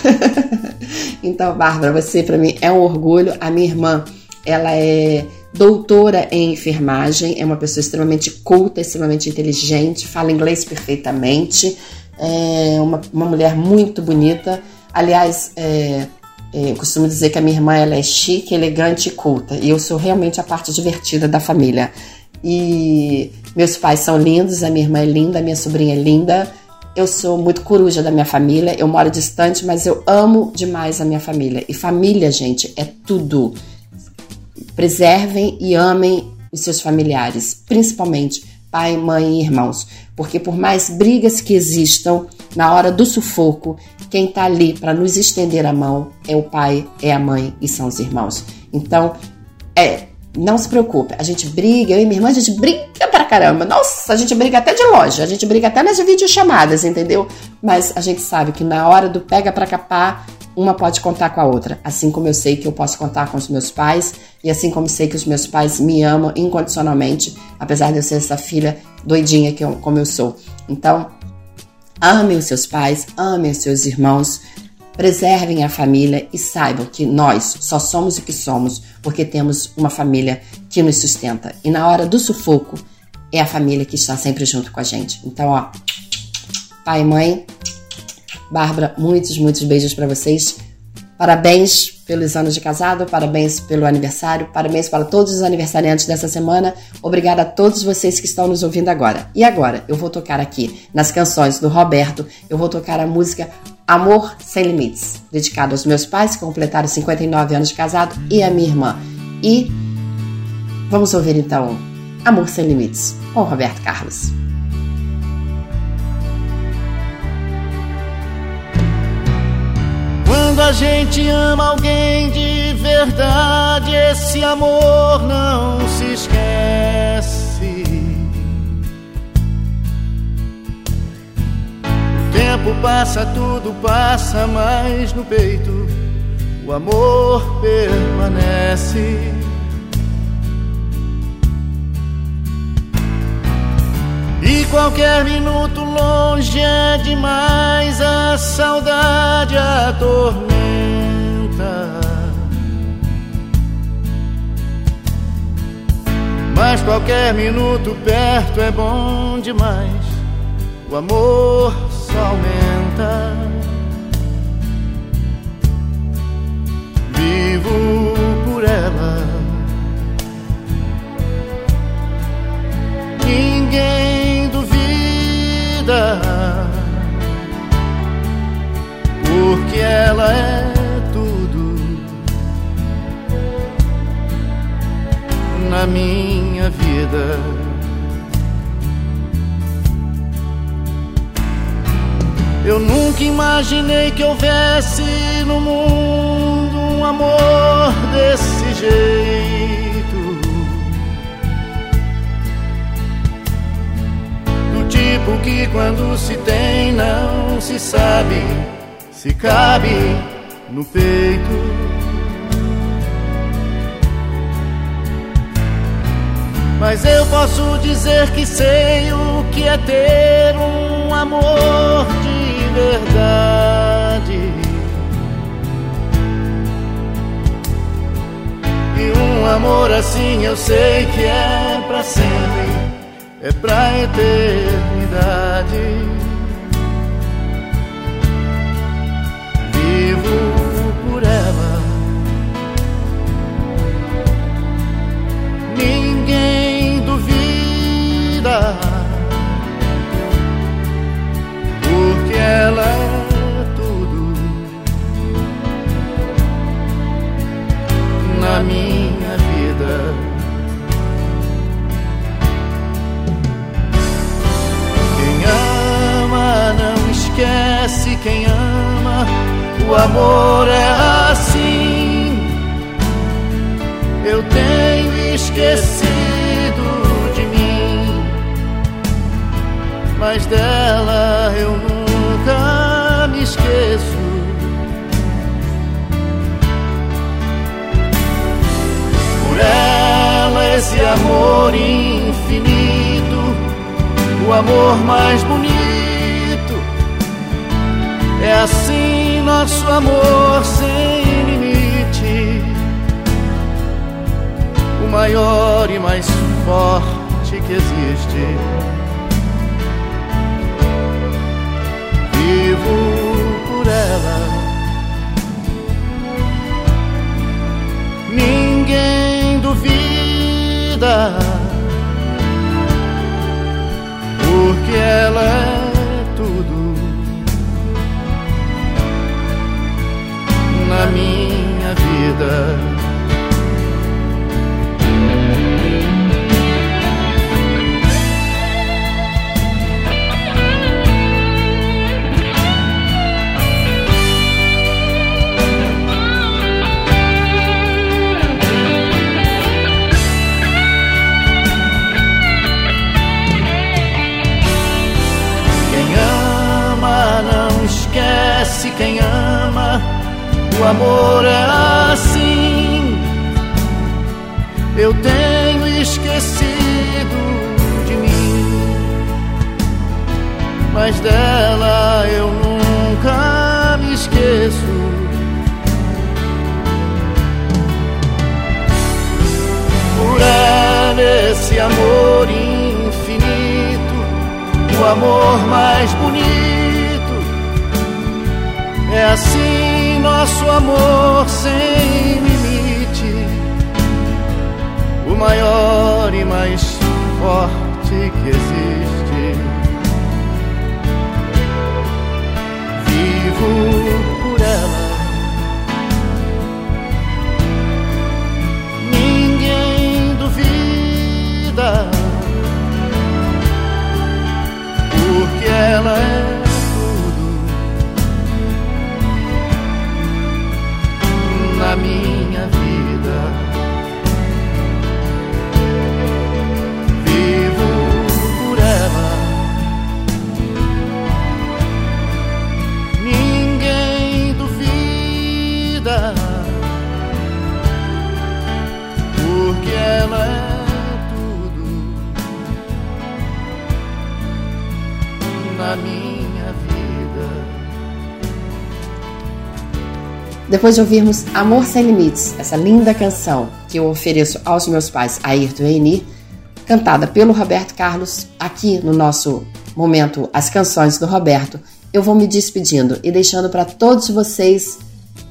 então, Bárbara, você para mim é um orgulho. A minha irmã, ela é doutora em enfermagem, é uma pessoa extremamente culta, extremamente inteligente, fala inglês perfeitamente, é uma, uma mulher muito bonita. Aliás, é, eu costumo dizer que a minha irmã ela é chique, elegante e culta. E eu sou realmente a parte divertida da família. E meus pais são lindos, a minha irmã é linda, a minha sobrinha é linda. Eu sou muito coruja da minha família, eu moro distante, mas eu amo demais a minha família. E família, gente, é tudo. Preservem e amem os seus familiares, principalmente pai, mãe e irmãos. Porque por mais brigas que existam, na hora do sufoco, quem está ali para nos estender a mão é o pai, é a mãe e são os irmãos. Então, é, não se preocupe, a gente briga, eu e minha irmã, a gente briga pra caramba. Nossa, a gente briga até de loja, a gente briga até nas videochamadas, entendeu? Mas a gente sabe que na hora do pega pra capar, uma pode contar com a outra. Assim como eu sei que eu posso contar com os meus pais, e assim como sei que os meus pais me amam incondicionalmente, apesar de eu ser essa filha doidinha que eu, como eu sou. Então, Amem os seus pais, amem os seus irmãos, preservem a família e saibam que nós só somos o que somos porque temos uma família que nos sustenta. E na hora do sufoco, é a família que está sempre junto com a gente. Então, ó, pai e mãe. Bárbara, muitos, muitos beijos para vocês. Parabéns pelos anos de casado, parabéns pelo aniversário, parabéns para todos os aniversariantes dessa semana. Obrigada a todos vocês que estão nos ouvindo agora. E agora, eu vou tocar aqui nas canções do Roberto, eu vou tocar a música Amor Sem Limites, dedicado aos meus pais que completaram 59 anos de casado e a minha irmã. E vamos ouvir então Amor Sem Limites com Roberto Carlos. Quando a gente ama alguém de verdade, esse amor não se esquece. O tempo passa, tudo passa, mas no peito o amor permanece. E qualquer minuto longe é demais, a saudade atormenta. Mas qualquer minuto perto é bom demais, o amor só aumenta. Vivo por ela. Ninguém duvida, porque ela é tudo na minha vida. Eu nunca imaginei que houvesse no mundo um amor desse jeito. Tipo que quando se tem não se sabe se cabe no peito. Mas eu posso dizer que sei o que é ter um amor de verdade. E um amor assim eu sei que é pra sempre, é pra eternidade. Vivo por ela. Ninguém duvida, porque ela é tudo na minha esquece, quem ama, o amor é assim. Eu tenho esquecido de mim, mas dela eu nunca me esqueço. Por ela, esse amor infinito, o amor mais bonito. É assim nosso amor sem limite o maior e mais forte que existe. Vivo por ela. Ninguém duvida, na minha vida. Quem ama O amor é assim. Eu tenho esquecido de mim, mas dela eu nunca me esqueço. Por ela esse amor infinito, o amor mais bonito. É assim nosso amor sem limite, o maior e mais forte que existe. Vivo por ela. Ninguém duvida, porque ela é minha vida. Depois de ouvirmos Amor Sem Limites, essa linda canção que eu ofereço aos meus pais, Ayrton e Eni, cantada pelo Roberto Carlos, aqui no nosso momento As Canções do Roberto, eu vou me despedindo e deixando para todos vocês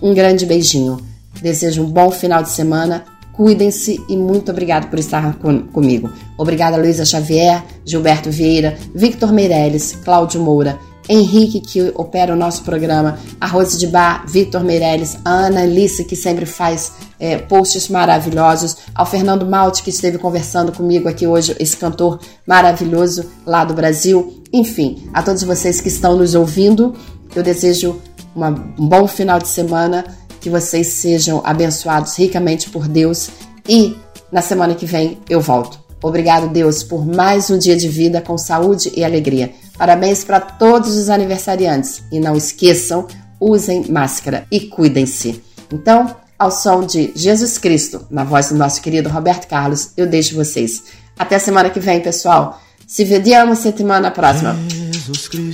um grande beijinho. Desejo um bom final de semana, cuidem-se e muito obrigado por estar com- comigo. Obrigada, Luísa Xavier, Gilberto Vieira, Victor Meirelles, Cláudio Moura, Henrique, que opera o nosso programa, a Rose de Bar, Vitor Meirelles, a Ana Alice, que sempre faz é, posts maravilhosos, ao Fernando Malte, que esteve conversando comigo aqui hoje, esse cantor maravilhoso lá do Brasil. Enfim, a todos vocês que estão nos ouvindo, eu desejo uma- um bom final de semana, que vocês sejam abençoados ricamente por Deus e na semana que vem eu volto. Obrigado, Deus, por mais um dia de vida com saúde e alegria. Parabéns para todos os aniversariantes e não esqueçam, usem máscara e cuidem-se. Então, ao som de Jesus Cristo, na voz do nosso querido Roberto Carlos, eu deixo vocês. Até semana que vem, pessoal. Se vediamo settimana próxima.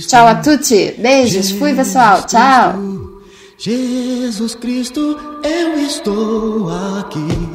Tchau a tutti. Beijos. Fui, pessoal. Tchau. Jesus Cristo, eu estou aqui.